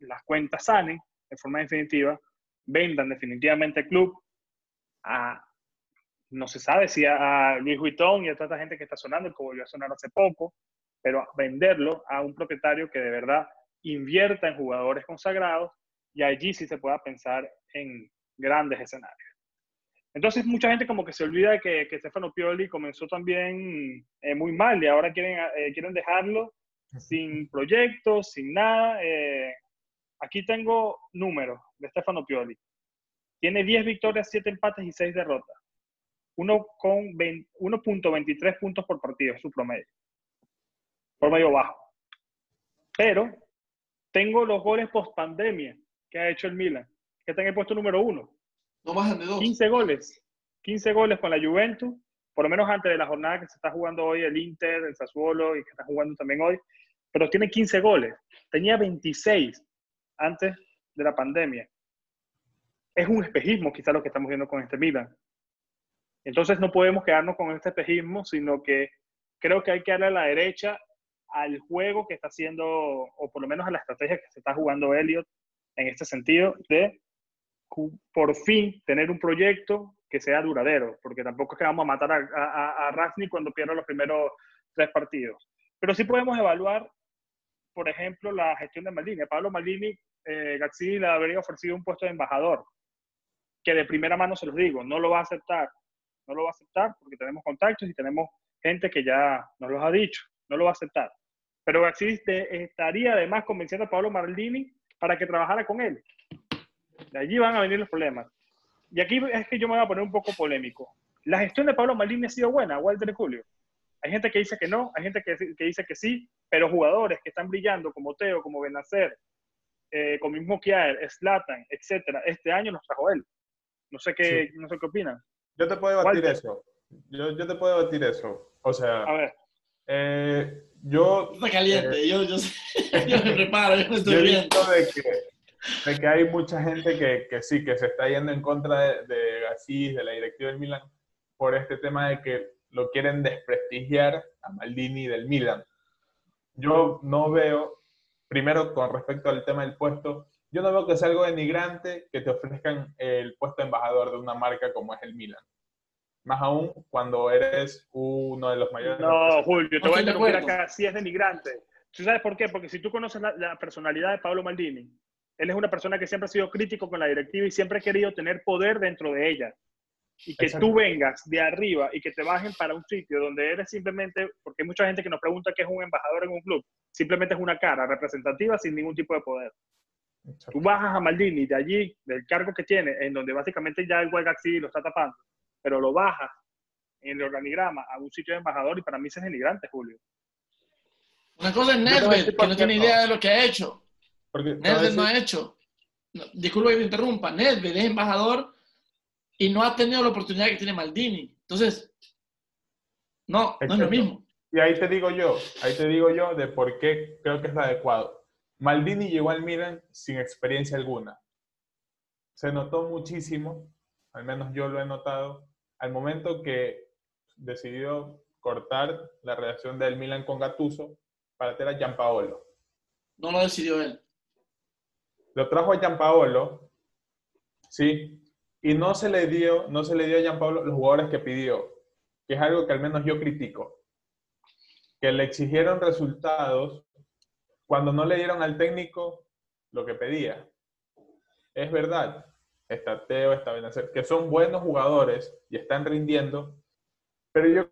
las cuentas sanen de forma definitiva, vendan definitivamente el club a, no se sabe si a, Luis Vuitton y a toda esta gente que está sonando, que volvió a sonar hace poco, pero venderlo a un propietario que de verdad invierta en jugadores consagrados y allí sí se pueda pensar en grandes escenarios. Entonces mucha gente como que se olvida que, que Stefano Pioli comenzó también eh, muy mal y ahora quieren, eh, quieren dejarlo sin proyectos, sin nada. Eh, aquí tengo números de Stefano Pioli. tiene 10 victorias, 7 empates y 6 derrotas. Uno con 1.23 puntos por partido, es su promedio. Promedio bajo. Pero tengo los goles post pandemia que ha hecho el Milan, que está en el puesto número uno. No bajan de dos. 15 goles. 15 goles con la Juventus, por lo menos antes de la jornada que se está jugando hoy el Inter, el Sassuolo y que está jugando también hoy, pero tiene 15 goles. Tenía 26 antes de la pandemia. Es un espejismo quizá lo que estamos viendo con este Milan. Entonces no podemos quedarnos con este espejismo, sino que creo que hay que darle a la derecha al juego que está haciendo, o por lo menos a la estrategia que se está jugando Elliot en este sentido, de por fin tener un proyecto que sea duradero, porque tampoco es que vamos a matar a, a, a cuando pierda los primeros tres partidos. Pero sí podemos evaluar, por ejemplo, la gestión de Maldini. Pablo Maldini, eh, le habría ofrecido un puesto de embajador, que de primera mano se los digo, no lo va a aceptar. No lo va a aceptar porque tenemos contactos y tenemos gente que ya nos los ha dicho. No lo va a aceptar. Pero Gaxidis estaría además convenciendo a Pablo Maldini para que trabajara con él. De allí van a venir los problemas. Y aquí es que yo me voy a poner un poco polémico. La gestión de Pablo Maldini ha sido buena, Walter Julio. Hay gente que dice que no, hay gente que, que dice que sí, pero jugadores que están brillando como Teo, como Benacer, eh, como mismo Kiaer, Slatan, etcétera, este año nos trajo él. No sé qué, no sé qué opinan. Yo te puedo debatir eso. Yo, yo, te puedo debatir eso. O sea, a ver. Eh, yo. Está caliente, eh, yo, yo, yo, me preparo, yo me estoy viendo. De que, de que hay mucha gente que, que, sí, que se está yendo en contra de, de Gassis, de la directiva del Milan, por este tema de que lo quieren desprestigiar a Maldini del Milan. Yo no veo, primero con respecto al tema del puesto, yo no veo que sea algo denigrante que te ofrezcan el puesto de embajador de una marca como es el Milan. Más aún cuando eres uno de los mayores. No, Julio, te voy a interrumpir acá. Sí es denigrante. ¿Tú sabes por qué? Porque si tú conoces la, la personalidad de Pablo Maldini, él es una persona que siempre ha sido crítico con la directiva y siempre ha querido tener poder dentro de ella. Y que tú vengas de arriba y que te bajen para un sitio donde eres simplemente, porque hay mucha gente que nos pregunta qué es un embajador en un club, simplemente es una cara representativa sin ningún tipo de poder. Tú bajas a Maldini de allí, del cargo que tiene, en donde básicamente ya el Guaygaxi lo está tapando, pero lo bajas en el organigrama a un sitio de embajador y para mí es denigrante, Julio. Una cosa es Nedved, que no tiene idea de lo que ha hecho. Nedved no ha hecho. disculpa que me interrumpa. Nedved es embajador y no ha tenido la oportunidad que tiene Maldini. Entonces, no, no es lo mismo. Y ahí te digo yo, ahí te digo yo de por qué creo que es lo adecuado. Maldini llegó al Milan sin experiencia alguna. Se notó muchísimo, al menos yo lo he notado, al momento que decidió cortar la relación del Milan con Gattuso para tener a Gianpaolo. No lo decidió él. Lo trajo a Gianpaolo, sí, y no se le dio, no se le dio a Gianpaolo los jugadores que pidió, que es algo que al menos yo critico. Que le exigieron resultados cuando no le dieron al técnico lo que pedía. Es verdad, está Teo, está Benacer, que son buenos jugadores y están rindiendo, pero yo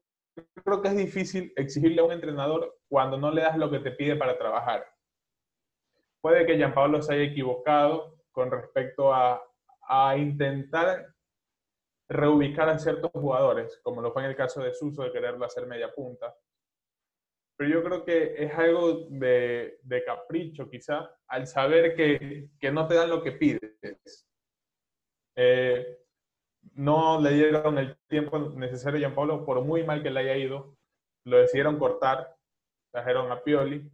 creo que es difícil exigirle a un entrenador cuando no le das lo que te pide para trabajar. Puede que Gianpaolo se haya equivocado con respecto a, a intentar reubicar a ciertos jugadores, como lo fue en el caso de Suso de quererlo hacer media punta. Pero yo creo que es algo de, de capricho, quizá, al saber que, que, no te dan lo que pides. Eh, no le dieron el tiempo necesario a Gianpaolo, por muy mal que le haya ido, lo decidieron cortar, trajeron a Pioli.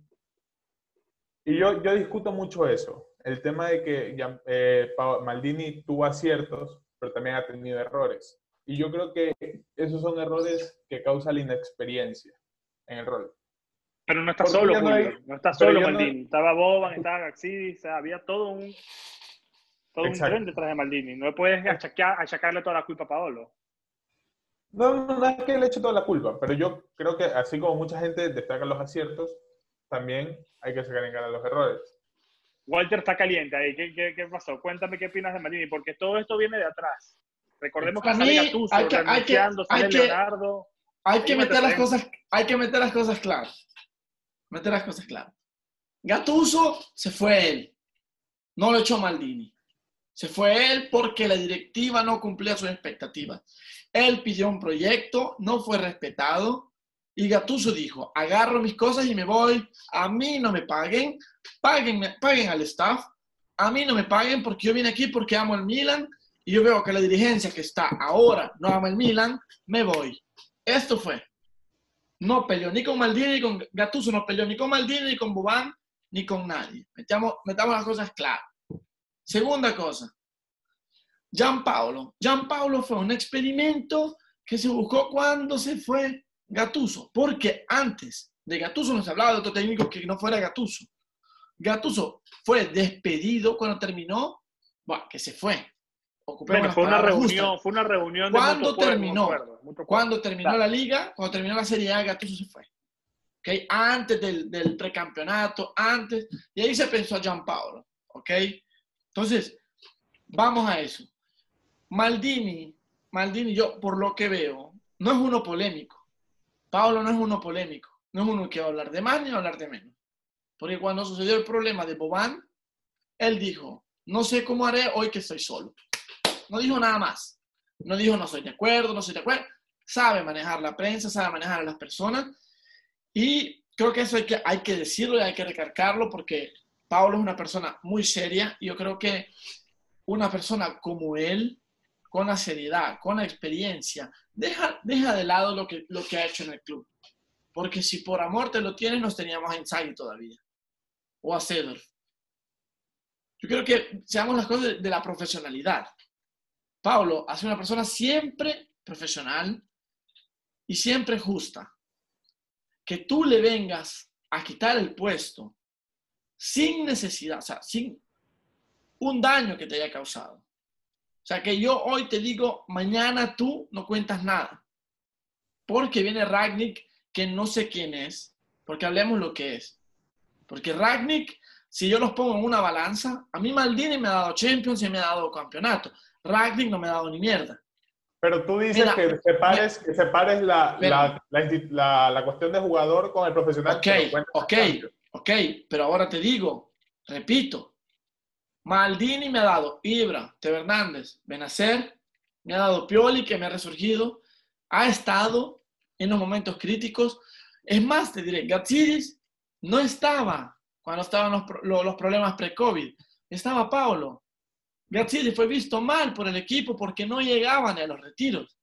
Y yo, yo discuto mucho eso, el tema de que eh, Maldini tuvo aciertos, pero también ha tenido errores. Y yo creo que esos son errores que causan la inexperiencia en el rol. Pero no está solo, Julio. No, está solo Maldini. Estaba Boban, estaba Gaxidis, había todo un, todo un tren detrás de Maldini. No le puedes achacarle toda la culpa a Paolo. No, no, no es que le eche toda la culpa, pero yo creo que así como mucha gente destaca los aciertos, también hay que sacar en cara los errores. Walter está caliente ahí. ¿Qué, qué, qué pasó? Cuéntame qué opinas de Maldini, porque todo esto viene de atrás. Recordemos que sale Gattuso, hay que, hay que, hay que, Leonardo. Hay que, meter las cosas, hay que meter las cosas claras. Meter las cosas claras. Gattuso se fue él. No lo echó Maldini. Se fue él porque la directiva no cumplía sus expectativas. Él pidió un proyecto, no fue respetado y Gatuso dijo, agarro mis cosas y me voy, a mí no me paguen, paguen, paguen al staff, a mí no me paguen porque yo vine aquí porque amo el Milan y yo veo que la dirigencia que está ahora no ama el Milan, me voy. Esto fue. No peleó ni con Maldini ni con Gattuso, no peleó ni con Maldini ni con Boban ni con nadie. Metamos, metamos las cosas claras. Segunda cosa, Gianpaolo. Gianpaolo fue un experimento que se buscó cuando se fue Gatuso, porque antes de Gatuso no se hablaba de otro técnico que no fuera Gatuso. Gatuso fue despedido cuando terminó, bueno, que se fue. Bueno, fue una reunión, fue una reunión. ¿Cuándo terminó? cuando terminó la liga, cuando terminó la Serie A, Gattuso se fue. ¿Okay? Antes del, del, precampeonato, antes. Y ahí se pensó a Gianpaolo. ¿Ok? Entonces, vamos a eso. Maldini, Maldini, yo por lo que veo, no es uno polémico. Paolo no es uno polémico. No es uno que va a hablar de más ni va a hablar de menos. Porque cuando sucedió el problema de Boban, él dijo, no sé cómo haré hoy que estoy solo. No dijo nada más. No dijo no soy de acuerdo, no soy de acuerdo. Sabe manejar la prensa, sabe manejar a las personas. Y creo que eso hay que, decirlo y hay que recargarlo porque Pablo es una persona muy seria y yo creo que una persona como él, con la seriedad, con la experiencia, deja, deja de lado lo que, lo que ha hecho en el club. Porque si por amor te lo tienes, nos teníamos a Inzaghi todavía. O a Cedor. Yo creo que seamos las cosas de la profesionalidad. Pablo hace una persona siempre profesional y siempre justa. Que tú le vengas a quitar el puesto sin necesidad, o sea, sin un daño que te haya causado. O sea, que yo hoy te digo, mañana tú no cuentas nada. Porque viene Ragnick, que no sé quién es, porque hablemos lo que es. Porque Ragnick, si yo los pongo en una balanza, a mí Maldini me ha dado Champions y me ha dado campeonato. Ragnick no me ha dado ni mierda. Pero tú dices que separes, que separes la, la, la, la, cuestión de jugador con el profesional. Ok, ok, ok, pero ahora te digo, repito, Maldini me ha dado Ibra, Teo Hernández, Benacer, me ha dado Pioli que me ha resurgido, ha estado en los momentos críticos. Es más, te diré, Gazzidis no estaba cuando estaban los, los, problemas pre-COVID, estaba Paulo. Gazzini fue visto mal por el equipo porque no llegaban a los retiros.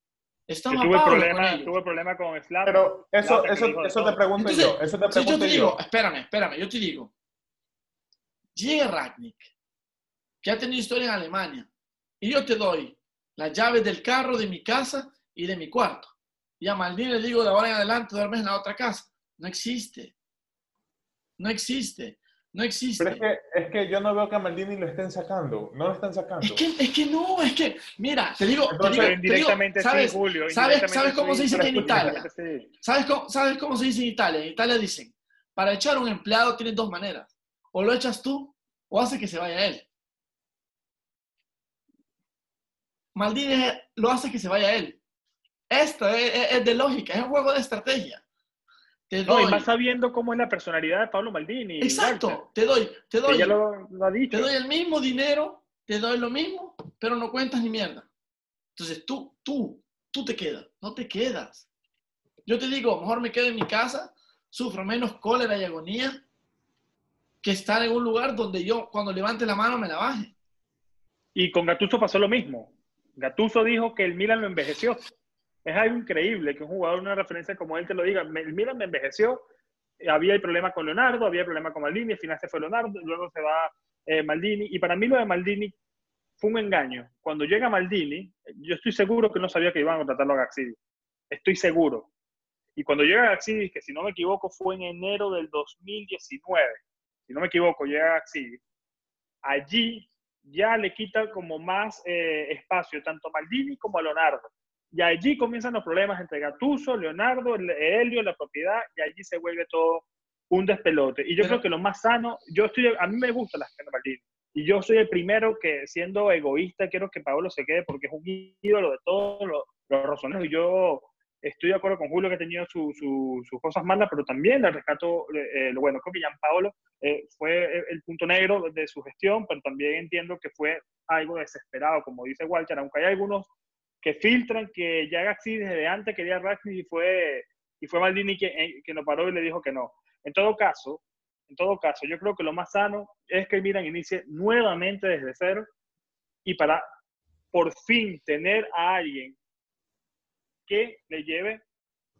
Estaba tuve, problema, tuve problema con Slav. Pero eso, eso, eso te pregunto yo. Eso te pregunto yo te digo, espérame, espérame, yo te digo. Llega Ragnick, que ha tenido historia en Alemania, y yo te doy la llave del carro de mi casa y de mi cuarto. Y a Maldini le digo de ahora en adelante duermes en la otra casa. No existe. No existe. No existe. Pero es que, es que yo no veo que a Maldini lo estén sacando. No lo están sacando. Es que, es que no, es que, mira, te digo, te digo, indirectamente ¿sabes, sí, Julio, ¿sabes, ¿sabes cómo se dice en Italia? ¿Sabes cómo, ¿Sabes cómo se dice en Italia? En Italia dicen, para echar a un empleado tienes dos maneras. O lo echas tú o hace que se vaya él. Maldini lo hace que se vaya él. Esto es, es de lógica, es un juego de estrategia. Te doy. No, y más sabiendo cómo es la personalidad de Pablo Maldini. Exacto, te doy, te doy. Lo, lo te doy el mismo dinero, te doy lo mismo, pero no cuentas ni mierda. Entonces tú, tú, tú te quedas, no te quedas. Yo te digo, mejor me quedo en mi casa, sufro menos cólera y agonía que estar en un lugar donde yo cuando levante la mano me la baje. Y con Gatuso pasó lo mismo. Gatuso dijo que el Milan lo envejeció es algo increíble que un jugador, una referencia como él te lo diga. El Milan me envejeció, había el problema con Leonardo, había el problema con Maldini, al final se fue Leonardo, luego se va eh, Maldini. Y para mí lo de Maldini fue un engaño. Cuando llega Maldini, yo estoy seguro que no sabía que iban a contratarlo a Gaxidi. Estoy seguro. Y cuando llega Gaxidi, que si no me equivoco fue en enero del 2019, si no me equivoco, llega Gaxidi, allí ya le quita como más eh, espacio tanto a Maldini como a Leonardo. Y allí comienzan los problemas entre Gatuso, Leonardo, Helio, la propiedad, y allí se vuelve todo un despelote. Y yo creo que lo más sano, yo estoy, a mí me gusta la gente Maldini. Y yo soy el primero que, siendo egoísta, quiero que Paolo se quede porque es un ídolo de todos los, los rosoneros. Y yo Estoy de acuerdo con Julio que ha tenido sus cosas malas, pero también le rescato eh, lo bueno. Creo que Jean Paolo eh, fue el punto negro de su gestión, pero también entiendo que fue algo desesperado, como dice Walter, aunque hay algunos que filtran que ya Gaxi desde antes quería Ragni y fue, y fue Maldini que, eh, que lo paró y le dijo que no. En todo caso, en todo caso, yo creo que lo más sano es que Milan inicie nuevamente desde cero y para por fin tener a alguien que le lleve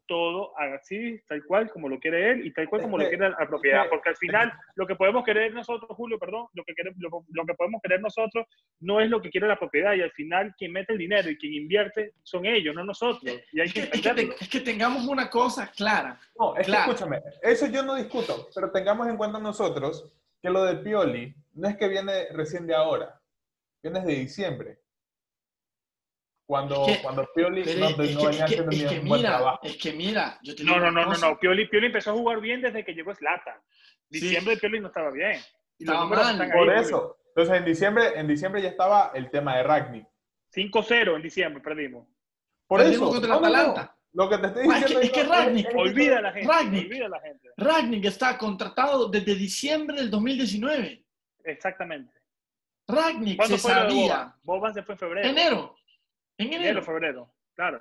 todo así, tal cual como lo quiere él y tal cual como lo quiere la propiedad. Porque al final, lo que podemos querer nosotros, Julio, perdón, lo que, queremos, lo, que podemos querer nosotros no es lo que quiere la propiedad. Y al final, quien mete el dinero y quien invierte son ellos, no nosotros. Y hay que es, que, es que tengamos una cosa clara. No, es que escúchame, eso yo no discuto, pero tengamos en cuenta nosotros que lo de Pioli no es que viene recién de ahora, viene de diciembre. Cuando, cuando Pioli no, venía haciendo es que mira, Es que mira, yo te no, no, no, no, no, Pioli, Pioli empezó a jugar bien desde que llegó Slatan. Diciembre de Pioli no estaba bien. estaba mal. Por eso. Entonces en diciembre, en diciembre ya estaba el tema de Ragni. 5-0 en diciembre perdimos. Por eso. contra el Atalanta. Lo que te estoy diciendo es que, es que Ragnick, olvida la gente, Ragnick, olvida la gente. Ragnick está contratado desde diciembre del 2019. Exactamente. Ragnick se sabía. Boban se fue en febrero. Enero. En enero. febrero, claro.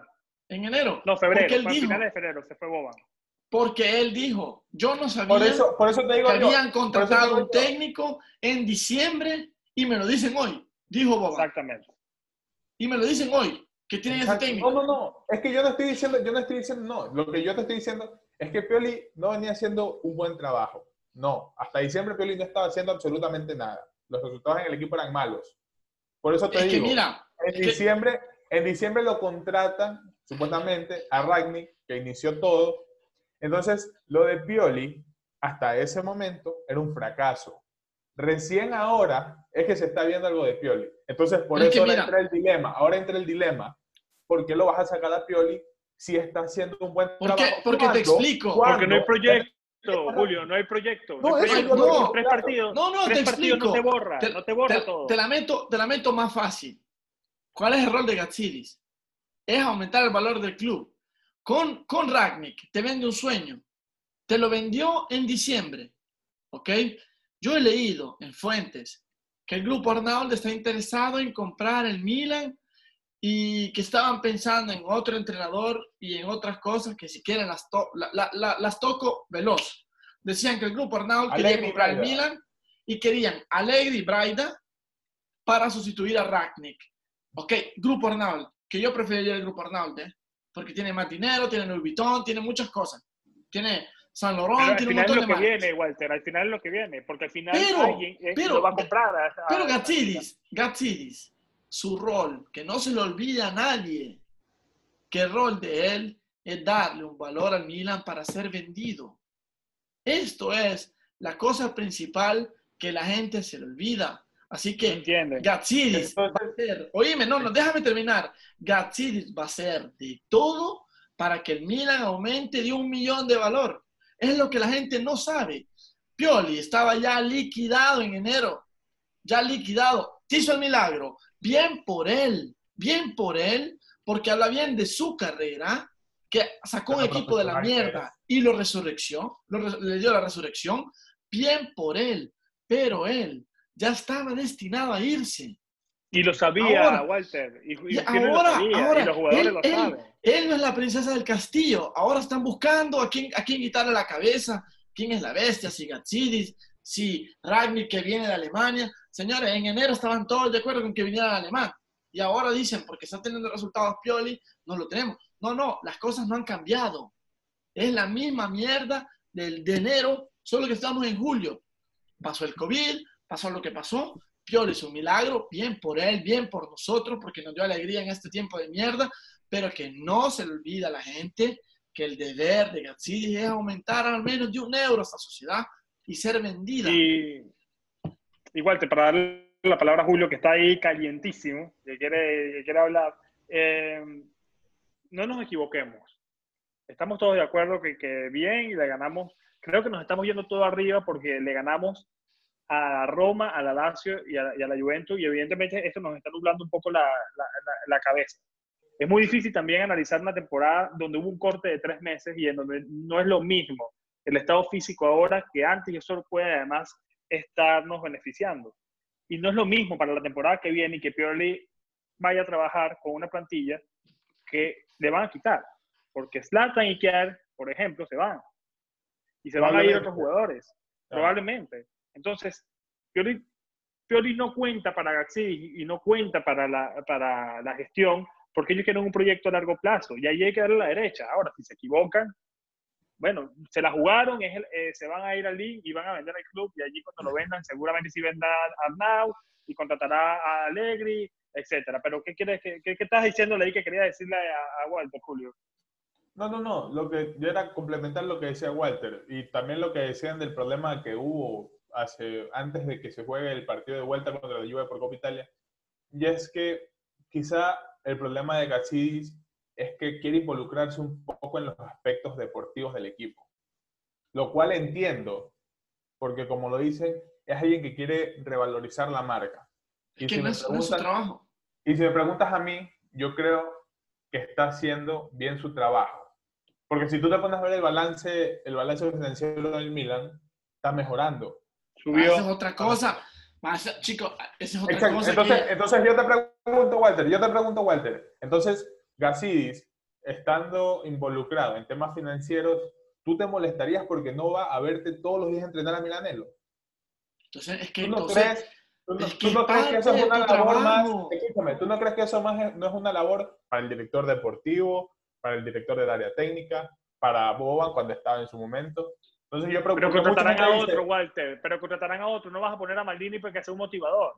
En enero. No, febrero. Porque él dijo, finales de febrero se fue Boban. Porque él dijo, yo no sabía por eso, por eso te digo que habían contratado un técnico en diciembre y me lo dicen hoy, dijo Boban. Exactamente. Y me lo dicen hoy, que tienen ese técnico. No, no, no. Es que yo no estoy diciendo, yo no estoy diciendo, no. Lo que yo te estoy diciendo es que Pioli no venía haciendo un buen trabajo. No, hasta diciembre Pioli no estaba haciendo absolutamente nada. Los resultados en el equipo eran malos. Por eso te digo, mira, en diciembre, en diciembre lo contratan, supuestamente, a Ragni, que inició todo. Entonces, lo de Pioli, hasta ese momento, era un fracaso. Recién ahora es que se está viendo algo de Pioli. Entonces, por eso ahora entra el dilema. Ahora entra el dilema. ¿Por qué lo vas a sacar a Pioli si está haciendo un buen trabajo? Porque te explico. Porque no hay proyecto. Julio, no hay proyecto. No, hay proyecto. no, tres partidos. No, no, te explico. No te borra, no te borra todo. Te lamento, te lamento más fácil. ¿Cuál es el rol de Gatsidis? Es aumentar el valor del club. Con, con Ragnick te vende un sueño. Te lo vendió en diciembre. ¿Ok? Yo he leído en fuentes que el grupo Arnaud está interesado en comprar el Milan y que estaban pensando en otro entrenador y en otras cosas que si quieren las, las toco veloz. Decían que el grupo Arnaud quería comprar el Milan y querían Allegri y Braida para sustituir a Ragnick. Ok, Grupo Arnaud, que yo preferiría el Grupo Arnaud, ¿eh? porque tiene más dinero, tiene Louis Vuitton, tiene muchas cosas. Tiene San Laurent, tiene un montón de Al final es lo que viene, Walter, al final es lo que viene, porque al final pero, alguien pero, lo va a comprar. pero Gazzidis, Gazzidis, su rol, que no se le olvida a nadie, que el rol de él es darle un valor al Milan para ser vendido. Esto es la cosa principal que la gente se le olvida. Así que Gatsidis va a ser, oíme, no, no, déjame terminar. Gatsidis va a ser de todo para que el Milan aumente de un millón de valor. Es lo que la gente no sabe. Pioli estaba ya liquidado en enero, ya liquidado. Te hizo el milagro. Bien por él, bien por él, porque habla bien de su carrera, que sacó un equipo de la mierda y lo resurrección, le dio la resurrección. Bien por él, pero él ya estaba destinado a irse. Y lo sabía, Walter. Y, ahora, ahora, los jugadores él, lo saben. Él, no es la princesa del castillo. Ahora están buscando a quién, a quién quitarle la cabeza. ¿Quién es la bestia? Si Gatsidis, si Ragnick que viene de Alemania. Señores, en enero estaban todos de acuerdo con que viniera el alemán. Y ahora dicen, porque están teniendo resultados Pioli, no lo tenemos. No, no, las cosas no han cambiado. Es la misma mierda del, de enero, solo que estamos en julio. Pasó el COVID, pasó lo que pasó. Pioli es un milagro, bien por él, bien por nosotros, porque nos dio alegría en este tiempo de mierda, pero que no se le olvida a la gente que el deber de Gazzidi es aumentar al menos de un euro a esta sociedad y ser vendida. Igual, te para darle la palabra a Julio, que está ahí calientísimo, que quiere, quiere hablar. Eh, no nos equivoquemos. Estamos todos de acuerdo que, que bien y le ganamos. Creo que nos estamos yendo todo arriba porque le ganamos a Roma, a la Lazio y a, la Juventus, y evidentemente esto nos está nublando un poco la, la, cabeza. es muy difícil también analizar una temporada donde hubo un corte de tres meses y en donde no es lo mismo el estado físico ahora que antes y eso puede además estarnos beneficiando. Y no es lo mismo para la temporada que viene y que Pioli vaya a trabajar con una plantilla que le van a quitar. Porque Slatan y Kier, por ejemplo, se van. Y se van a ir otros jugadores, probablemente. Entonces, Pioli, Pioli no cuenta para Gaxi y no cuenta para la, para la gestión porque ellos quieren un proyecto a largo plazo y ahí hay que darle la derecha. Ahora, si se equivocan, bueno, se la jugaron, es eh, se van a ir al link y van a vender al club y allí cuando lo vendan, seguramente sí venda a Arnau y contratará a Allegri, etcétera. Pero ¿qué, quieres, qué, qué, estás diciéndole ahí que quería decirle a, a, Walter, Julio? No, no, no. Lo que yo era complementar lo que decía Walter y también lo que decían del problema que hubo hace, antes de que se juegue el partido de vuelta contra la Juve por Copa Italia. Y es que quizá el problema de Gachidis es que quiere involucrarse un poco en los aspectos deportivos del equipo. Lo cual entiendo, porque como lo dicen, es alguien que quiere revalorizar la marca. Y si no es, su trabajo. Y si me preguntas a mí, yo creo que está haciendo bien su trabajo. Porque si tú te pones a ver el balance, el balance financiero del Milan, está mejorando. Subió. Esa es otra cosa. Chicos, esa es otra cosa. Entonces, entonces yo te pregunto, Walter, yo te pregunto, Walter. Entonces, Gasidis, estando involucrado en temas financieros, ¿tú te molestarías porque no va a verte todos los días entrenar a Milanelo? Entonces, es que ¿Tú no crees, ¿tú no, crees que eso es una labor más? Escúchame, ¿tú no crees que eso más no es una labor para el director deportivo, para el director del área técnica, para Boban cuando estaba en su momento? Entonces yo Pero contratarán a otro, Walter. Pero contratarán a otro. No vas a poner a Maldini porque sea un motivador.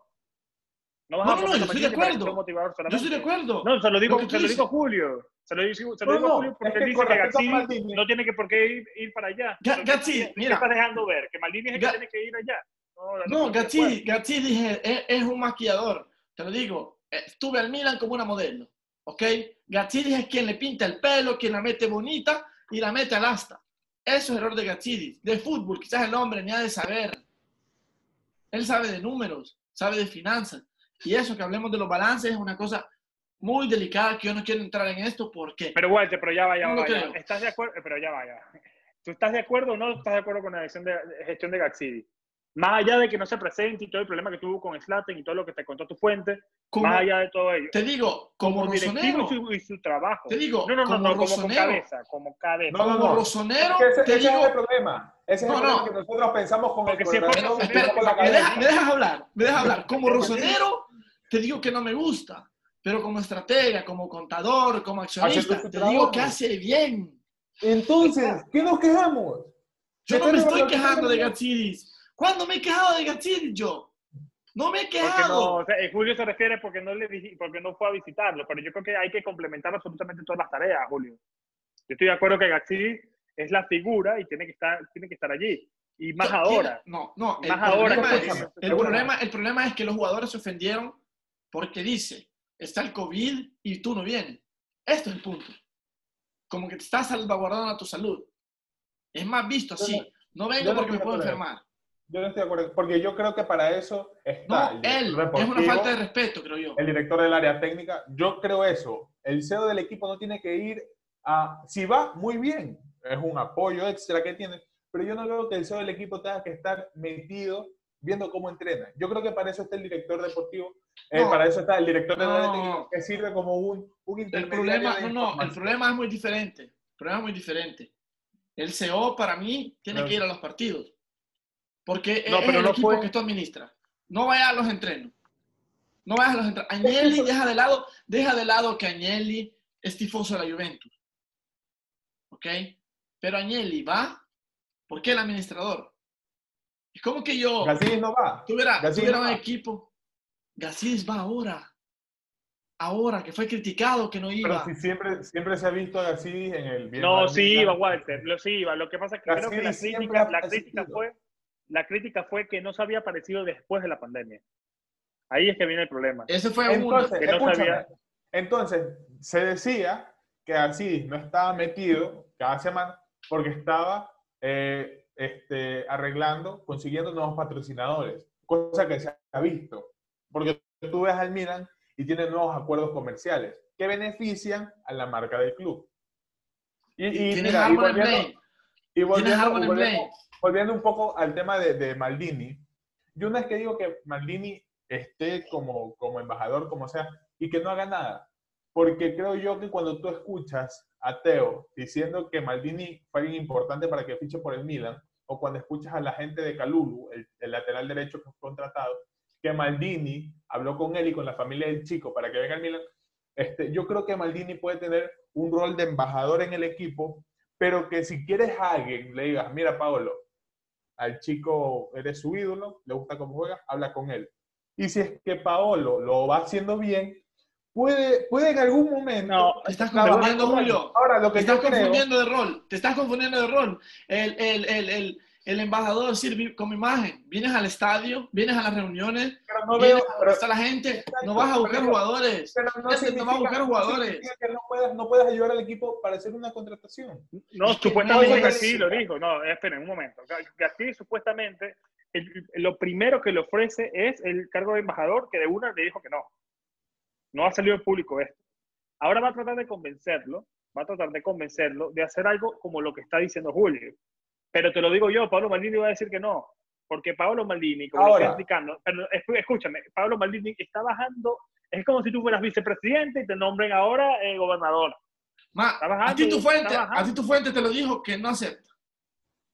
No, vas no, a poner no, yo estoy de acuerdo. Motivador yo estoy de acuerdo. No, se lo digo, se lo digo a Julio. Se lo digo, se lo digo a Julio porque dice que Gazzi no tiene que por qué ir, ir para allá. Gazzi, mira. está dejando ver? Que Maldini es el que tiene que ir allá. No, no dije, es, es, un maquillador. Te lo digo. Estuve al Milan como una modelo. ¿Ok? Gazzi es quien le pinta el pelo, quien la mete bonita y la mete al asta. Eso es error de Gatsidis. De fútbol, quizás el hombre ni ha de saber. Él sabe de números, sabe de finanzas. Y eso que hablemos de los balances es una cosa muy delicada que yo no quiero entrar en esto porque... Pero Walter, pero ya vaya, no vaya. ¿Estás de acuerdo? Pero ya vaya. ¿Tú estás de acuerdo o no estás de acuerdo con la gestión de, gestión de Gatsidi? Más allá de que no se presente y todo el problema que tuvo con Slaten y todo lo que te contó tu fuente, más allá de todo ello. Te digo, como, como directivo y su, y su, trabajo. Te digo, no, no, no, como, no, como cabeza, como cabeza. No, no, como rosonero, ese, te ese digo... es el problema. Ese es el problema que nosotros pensamos con Porque el si fuera- Espera, con la me, dejas, cabeza. me dejas hablar, me dejas hablar. Como rosonero, te digo que no me gusta. Pero como estratega, como contador, como accionista, te digo trabajo. que hace bien. Entonces, ¿qué nos quejamos? Yo no ¿De me estoy quejando de? Gatsidis. ¿Cuándo me he quejado de Gatsidis yo? No me he no, quejado. o sea, eh, Julio se refiere porque no, le, porque no fue a visitarlo, pero yo creo que hay que complementar absolutamente todas las tareas, Julio. Yo estoy de acuerdo que Gaxi es la figura y tiene que estar, tiene que estar allí. Y más ahora. No, no. El, Más ahora problema que es, el, problema, el problema es que los jugadores se ofendieron porque dice, está el COVID y tú no vienes. Esto es el punto. Como que te estás salvaguardando a tu salud. Es más visto así. no- No vengo no porque me puedo enfermar. Yo no estoy de acuerdo, porque yo creo que para eso está No, el él. director Es una falta de respeto, creo yo. el director del área técnica. Yo creo eso. El CEO del equipo no tiene que ir a... Si va, muy bien. Es un apoyo extra que tiene. Pero yo no creo que el CEO del equipo tenga que estar metido viendo cómo entrena. Yo creo que para eso está el director deportivo. eh, No. para eso está el director del área No. técnica, que sirve como un, un El intermediario problema, no, no, el problema es muy diferente. El problema es muy diferente. El CEO para mí tiene No. que ir a los partidos. Porque No, es pero el no equipo fue- que tú administras. No vaya a los entrenos. No vayas a los entrenos. Agnelli deja de lado, deja de lado que Agnelli es tifoso de la Juventus. ¿Ok? Pero Agnelli va porque el administrador. Es como que yo Gazzini no va. tuviera, tuviera no un va. equipo. Gassis va ahora. Ahora, que fue criticado, que no Pero iba. si siempre, siempre se ha visto a Gazzini en el... bien No, sí iba, Walter, lo sí iba. Lo que pasa es que creo que la crítica, la crítica fue, la crítica fue que no se había aparecido después de la pandemia. Ahí es que viene el problema. Ese fue uno. Entonces, que no sabía. Entonces, se decía que así no estaba metido cada semana porque estaba eh, este, arreglando, consiguiendo nuevos patrocinadores, cosa que se ha visto. Porque tú ves al Milan y tiene nuevos acuerdos comerciales. que benefician a la marca del club. Y, y, ¿Tienes mira, y volviendo, y volviendo, volviendo, un poco al tema de, de, Maldini, yo una vez que digo que Maldini esté como, como embajador, como sea, y que no haga nada, porque creo yo que cuando tú escuchas a Teo diciendo que Maldini fue alguien importante para que fiche por el Milan, o cuando escuchas a la gente de Calulu, el, el lateral derecho que fue contratado, que Maldini habló con él y con la familia del chico para que venga al Milan, este, yo creo que Maldini puede tener un rol de embajador en el equipo, pero que si quieres a alguien, le digas, mira Paolo, al chico eres su ídolo, le gusta cómo juega, habla con él. Y si es que Paolo lo va haciendo bien, puede, puede en algún momento... No, estás confundiendo, Julio. Ahora, lo que te estás confundiendo de rol, te estás confundiendo de rol. el, el, el el embajador sirve como imagen. Vienes al estadio, vienes a las reuniones, pero no veo, pero, a la gente, no vas a buscar jugadores. Pero no, no vas a buscar jugadores. Que no puedas, no puedas ayudar al equipo para hacer una contratación. No, supuestamente Gassi lo dijo. No, esperen un momento. Gassi supuestamente lo primero que le ofrece es el cargo de embajador, que de una le dijo que no. No ha salido en público esto. Ahora va a tratar de convencerlo, va a tratar de convencerlo de hacer algo como lo que está diciendo Julio pero te lo digo yo, Pablo Maldini va a decir que no, porque Pablo Maldini, como Ahora. estoy explicando, pero escúchame, Pablo Maldini está bajando, es como si tú fueras vicepresidente y te nombren ahora eh, gobernador. Ma, a ti tu fuente, a ti tu fuente te lo dijo que no acepta.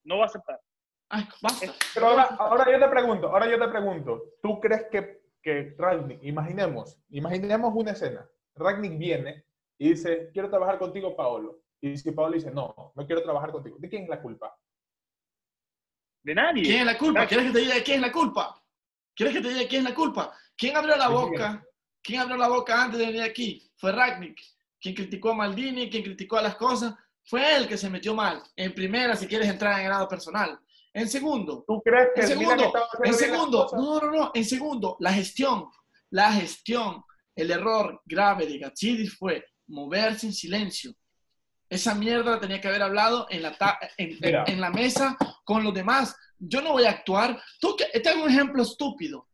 No va a aceptar. Ay, basta. Pero ahora, ahora yo te pregunto, ahora yo te pregunto, ¿tú crees que, que Ragnick, imaginemos, imaginemos una escena, Ragnick viene y dice, quiero trabajar contigo, Paolo. Y si Paolo dice, no, no quiero trabajar contigo, ¿de quién es la culpa? De nadie. ¿Quién es la culpa? ¿Quieres que te diga quién es la culpa? ¿Quieres que te diga quién es la culpa? ¿Quién abrió la boca? ¿Quién abrió la boca antes de venir aquí? Fue Ragnick. ¿Quién criticó a Maldini? ¿Quién criticó a las cosas? Fue él que se metió mal. En primera, si quieres entrar en grado personal. En segundo. ¿Tú crees que en segundo? En segundo. No, no, no. En segundo, la gestión. La gestión. El error grave de Gazzidis fue moverse en silencio. Esa mierda tenía que haber hablado en la, en, en, la mesa con los demás. Yo no voy a actuar. Tú, es un ejemplo estúpido.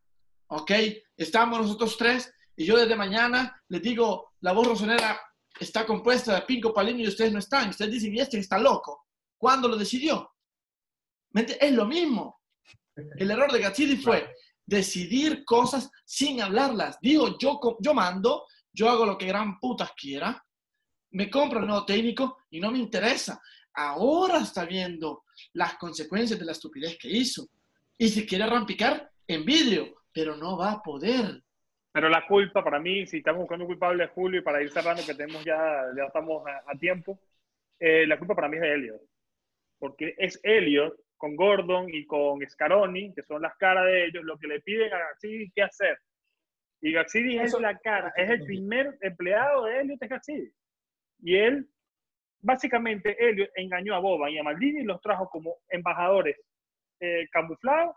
¿Ok? Estamos nosotros tres y yo desde mañana les digo, la voz rosonera está compuesta de Pinco Palino y ustedes no están. Ustedes dicen, y este está loco. ¿Cuándo lo decidió? Es lo mismo. El error de Gazzidi fue decidir cosas sin hablarlas. Digo, yo, yo mando, yo hago lo que gran putas quiera, me compro el nuevo técnico y no me interesa. Ahora está viendo las consecuencias de la estupidez que hizo. Y si quiere rampicar, en vídeo, pero no va a poder. Pero la culpa para mí, si estamos buscando culpable Julio y para ir cerrando, que tenemos ya, ya estamos a, tiempo, eh, la culpa para mí es de Elliot. Porque es Elliot con Gordon y con Scaroni, que son las caras de ellos, lo que le piden a Gaxidi qué hacer. Y Gaxidi es la cara, es el primer empleado de Elliot, es Gaxidi. Y él, básicamente, él engañó a Boban y a Maldini y los trajo como embajadores eh, camuflados.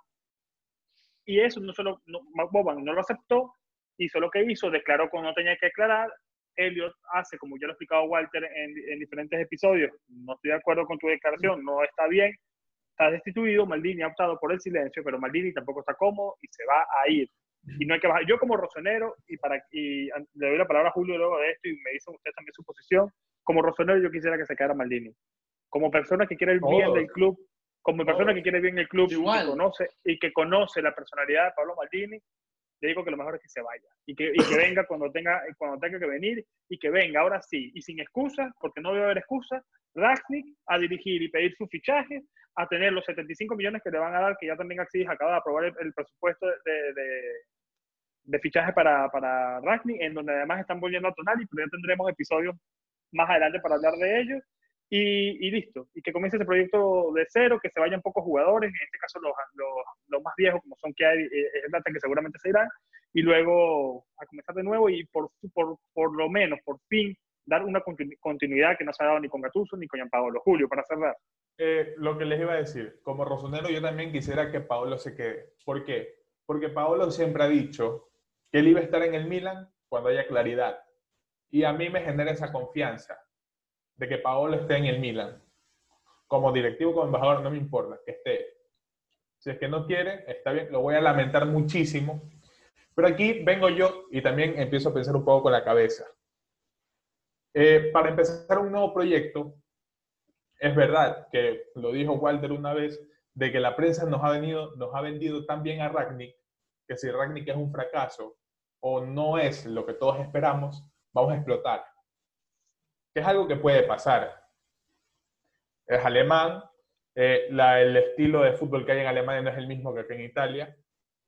Y eso no solo, no, Boban no lo aceptó, hizo lo que hizo, declaró cuando no tenía que declarar. Elliot hace, como ya lo ha explicado Walter en, en, diferentes episodios, no estoy de acuerdo con tu declaración, no está bien, está destituido, Maldini ha optado por el silencio, pero Maldini tampoco está cómodo y se va a ir y no hay que bajar. Yo como rosonero, y, para, y le doy la palabra a Julio luego de esto y me dicen ustedes también su posición, como rosonero yo quisiera que se quedara Maldini. Como persona que quiere el bien del club, como persona que quiere bien el club y que, conoce, y que conoce la personalidad de Pablo Maldini, le digo que lo mejor es que se vaya y que, y que venga cuando tenga, cuando tenga que venir y que venga ahora sí y sin excusas, porque no debe haber excusas, Ragnick a dirigir y pedir su fichaje, a tener los 75 millones que le van a dar, que ya también Axis acaba de aprobar el, presupuesto de, de fichaje para, para Ragni, en donde además están volviendo a Tonali, pero ya tendremos episodios más adelante para hablar de ellos. Y, y, listo. Y que comience ese proyecto de cero, que se vayan pocos jugadores, en este caso los, los, los más viejos, como son que hay, eh, es data que seguramente se irán, y luego a comenzar de nuevo y por, por, por lo menos, por fin, dar una continuidad que no se ha dado ni con Gatuso ni con Paolo. Julio, para cerrar. Eh, lo que les iba a decir, como rosonero yo también quisiera que Paolo se quede. ¿Por qué? Porque Paolo siempre ha dicho que él iba a estar en el Milan cuando haya claridad. Y a mí me genera esa confianza de que Paolo esté en el Milan. Como directivo, como embajador, no me importa que esté. Si es que no quiere, está bien, lo voy a lamentar muchísimo. Pero aquí vengo yo y también empiezo a pensar un poco con la cabeza. Eh, para empezar un nuevo proyecto, es verdad que lo dijo Walter una vez, de que la prensa nos ha, vendido tan bien a Ragnick, que si Ragnick es un fracaso o no es lo que todos esperamos, vamos a explotar. Que es algo que puede pasar. Es alemán, eh, el estilo de fútbol que hay en Alemania no es el mismo que aquí en Italia.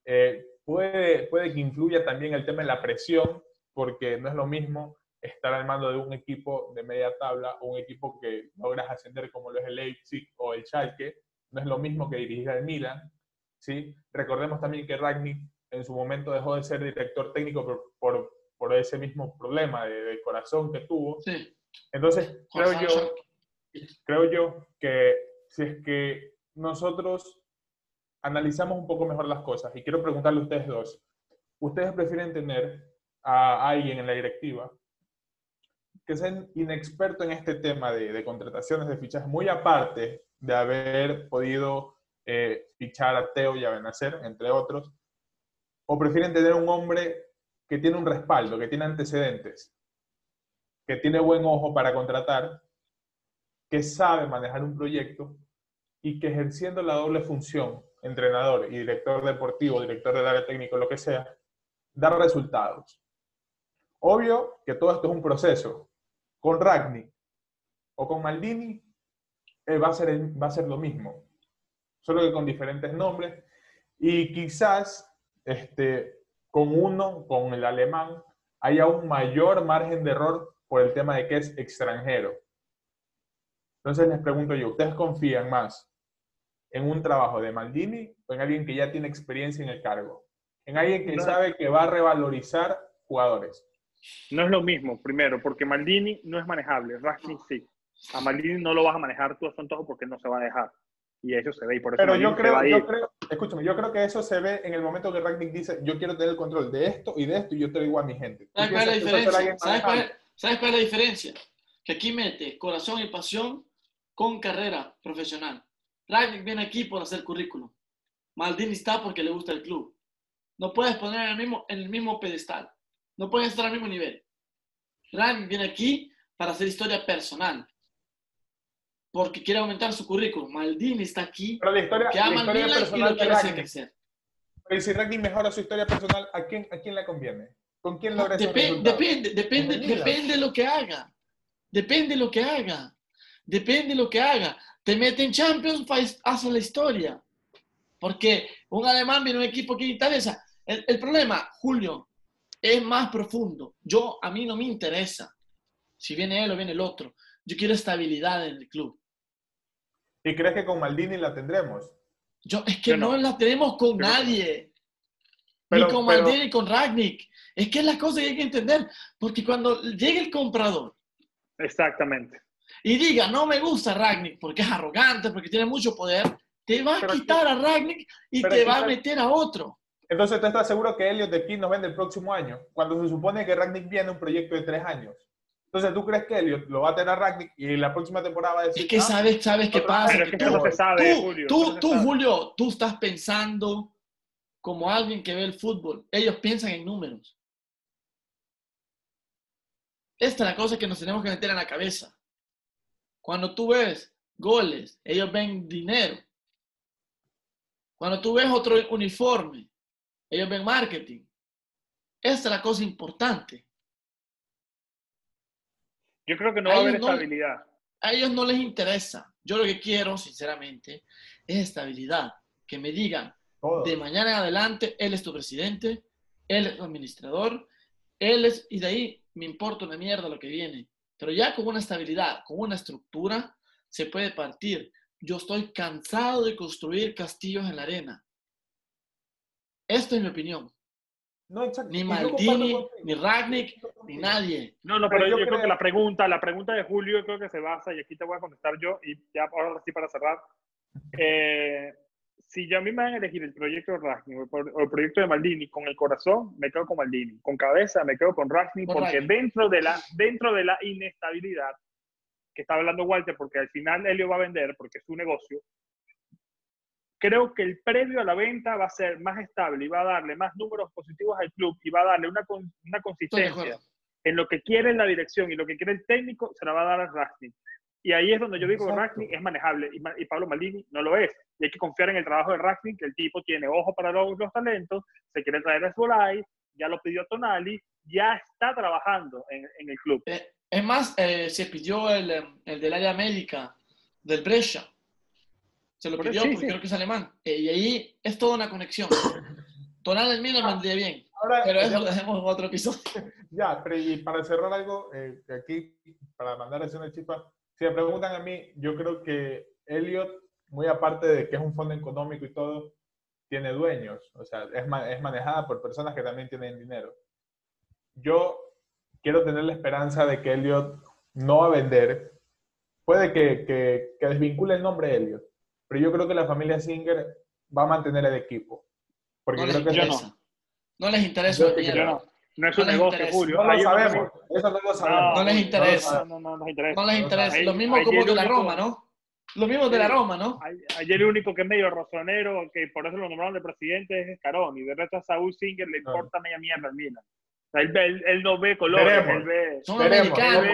Eh, puede, puede que influya también el tema de la presión, porque no es lo mismo estar al mando de un equipo de media tabla un equipo que logras ascender como lo es el Leipzig o el Schalke, no es lo mismo que dirigir al Milan. ¿sí? Recordemos también que Ragnick en su momento dejó de ser director técnico por, por, por ese mismo problema de, corazón que tuvo. Sí. Entonces, creo yo, creo yo que si es que nosotros analizamos un poco mejor las cosas, y quiero preguntarle a ustedes dos, ¿ustedes prefieren tener a alguien en la directiva que sea inexperto en este tema de, contrataciones de fichas, muy aparte de haber podido eh, fichar a Teo y a Benacer, entre otros, o prefieren tener un hombre que tiene un respaldo, que tiene antecedentes, que tiene buen ojo para contratar, que sabe manejar un proyecto y que ejerciendo la doble función, entrenador y director deportivo, director del área técnico, lo que sea, da resultados. Obvio que todo esto es un proceso, con Ragni o con Maldini eh, va, a ser va a ser lo mismo, solo que con diferentes nombres y quizás este, con uno, con el alemán, haya un mayor margen de error por el tema de que es extranjero. Entonces les pregunto yo, ¿ustedes confían más en un trabajo de Maldini o en alguien que ya tiene experiencia en el cargo? En alguien que sabe que va a revalorizar jugadores. No es lo mismo, primero, porque Maldini no es manejable, Ragni sí. A Maldini no lo vas a manejar tú a su porque no se va a dejar. Y eso se ve y por eso Pero yo creo, yo creo, escúchame, yo creo que eso se ve en el momento que Ragnick dice, yo quiero tener el control de esto y de esto y yo te digo a mi gente. ¿Sabes cuál es la diferencia? ¿Sabes cuál es, la diferencia? Que aquí mete corazón y pasión con carrera profesional. Ragnick viene aquí por hacer currículum. Maldini está porque le gusta el club. No puedes poner en el mismo, en el mismo pedestal. No pueden estar al mismo nivel. Ryan viene aquí para hacer historia personal. Porque quiere aumentar su currículum. Maldini está aquí. Pero la historia, que ama la historia personal y lo quiere hacer crecer. Pero si Ragni mejora su historia personal, ¿a quién, a quién le conviene? ¿Con quién logra ese Depende, depende, depende de lo que haga. Depende de lo que haga. Depende de lo que haga. Te mete en Champions, hace la historia. Porque un alemán viene a un equipo que interesa. El, el problema, Julio, es más profundo. Yo, a mí no me interesa si viene él o viene el otro. Yo quiero estabilidad en el club. ¿Y crees que con Maldini la tendremos? Yo, es que no. la tenemos con nadie. ni con Maldini ni con Ragnick. Es que es la cosa que hay que entender. Porque cuando llegue el comprador. Exactamente. Y diga, no me gusta Ragnick porque es arrogante, porque tiene mucho poder, te va a quitar a Ragnick y te va a meter a otro. Entonces, ¿tú estás seguro que Elliot de King nos vende el próximo año? Cuando se supone que Ragnick viene un proyecto de tres años. Entonces, ¿tú crees que Elliot lo va a tener a Ragnick y la próxima temporada va a decir... Es que sabes, sabes qué pasa. tú, tú, Julio, tú estás pensando como alguien que ve el fútbol. Ellos piensan en números. Esta es la cosa que nos tenemos que meter en la cabeza. Cuando tú ves goles, ellos ven dinero. Cuando tú ves otro uniforme, ellos ven marketing. Esta es la cosa importante. Yo creo que no va a haber estabilidad. A ellos no les interesa. Yo lo que quiero, sinceramente, es estabilidad. Que me digan, de mañana en adelante, él es tu presidente, él es tu administrador, él es, y de ahí me importa una mierda lo que viene. Pero ya con una estabilidad, con una estructura, se puede partir. Yo estoy cansado de construir castillos en la arena. Esta es mi opinión. No, Ni Maldini, ni Ragnick, ni nadie. No, no, pero, yo, creo, que la pregunta, la pregunta de Julio creo que se basa, y aquí te voy a contestar yo, y ya ahora sí para cerrar. Eh, si yo a mí me van a elegir el proyecto de Ragnick o el proyecto de Maldini con el corazón, me quedo con Maldini. Con cabeza, me quedo con Ragnick, porque dentro de, la, dentro de la inestabilidad que está hablando Walter, porque al final Helio va a vender, porque es su negocio, creo que el previo a la venta va a ser más estable y va a darle más números positivos al club y va a darle una, una consistencia en lo que quiere la dirección y lo que quiere el técnico, se la va a dar a Ragnick. Y ahí es donde yo digo que Ragnick es manejable y, y, Pablo Maldini no lo es. Y hay que confiar en el trabajo de Ragnick, que el tipo tiene ojo para los, los talentos, se quiere traer a Svolai, ya lo pidió Tonali, ya está trabajando en, en el club. Eh, es más, eh, se pidió el, el, del área médica del Brescia. Se lo pidió sí, porque sí. creo que es alemán. Eh, y ahí es toda una conexión. Tonali en mí lo vendría bien. Ahora, pero eso ya, lo dejemos en otro episodio. Ya, pero y para cerrar algo, eh, aquí, para mandar a una chispa, si me preguntan a mí, yo creo que Elliot, muy aparte de que es un fondo económico y todo, tiene dueños. O sea, es, es manejada por personas que también tienen dinero. Yo quiero tener la esperanza de que Elliot no va a vender. Puede que, que, que desvincule el nombre de Elliot, pero yo creo que la familia Singer va a mantener el equipo. Porque no creo les que interesa. No. no les interesa. Yo, yo no. No es un negocio, Julio. No lo sabemos. Eso no lo sabemos. No, les interesa. No, no, no, les interesa. No les interesa. Lo mismo como de la Roma, ¿no? Lo mismo de la Roma, ¿no? Ayer el único que es medio rosonero, que por eso lo nombraron de presidente, es Escarón. Y de resto a Saúl Singer le importa media mierda al Milan. Él, él, él, no ve colores, él ve... Son americanos,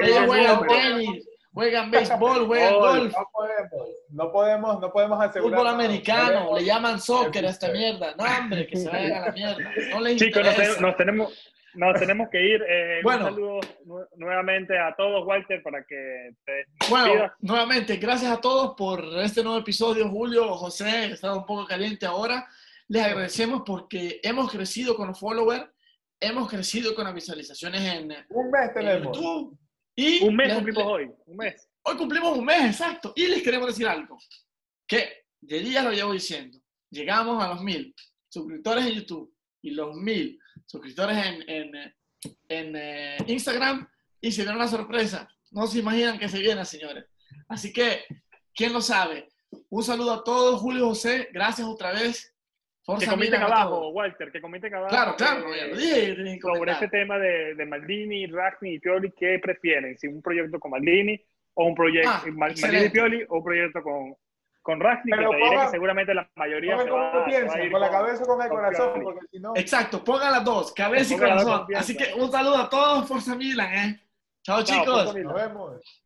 ellos juegan tenis, juegan béisbol, juegan golf. No podemos, no podemos, no podemos asegurar. Fútbol americano, le llaman soccer a esta mierda. No, hombre, que se vayan a la mierda. No les Chicos, nos, nos, tenemos, nos tenemos que ir. Eh, Bueno. Un saludo nu- nuevamente a todos, Walter, para que te Bueno, despidas. nuevamente, gracias a todos por este nuevo episodio. Julio, José, está un poco caliente ahora. Les agradecemos porque hemos crecido con los followers, hemos crecido con las visualizaciones en, en Un mes tenemos. YouTube. Y Un mes les- cumplimos hoy, un mes. Hoy cumplimos un mes, exacto. Y les queremos decir algo. Que de día lo llevo diciendo. Llegamos a los mil suscriptores en YouTube y los mil suscriptores en, en, en, eh, Instagram y se viene una sorpresa. No se imaginan que se viene, señores. Así que, ¿quién lo sabe? Un saludo a todos, Julio José. Gracias otra vez. Que Milan a abajo. Walter, que comenten abajo. Claro, claro, eh, sobre este tema de, de Maldini, Ragni y Pioli, ¿qué prefieren? ¿Si un proyecto con Maldini o un proyecto Ah, Mal- Maldini y. Pioli o un proyecto con, con Ragni? Que Pero te pongan- que seguramente la mayoría se va, tú se va a piensas, ir con la cabeza o con el con corazón, Pioli. porque si no. Exacto, pongan las dos, cabeza y corazón. Así que un saludo a todos, Forza Milan, ¿eh? Chao, Chao, chicos. Nos vemos.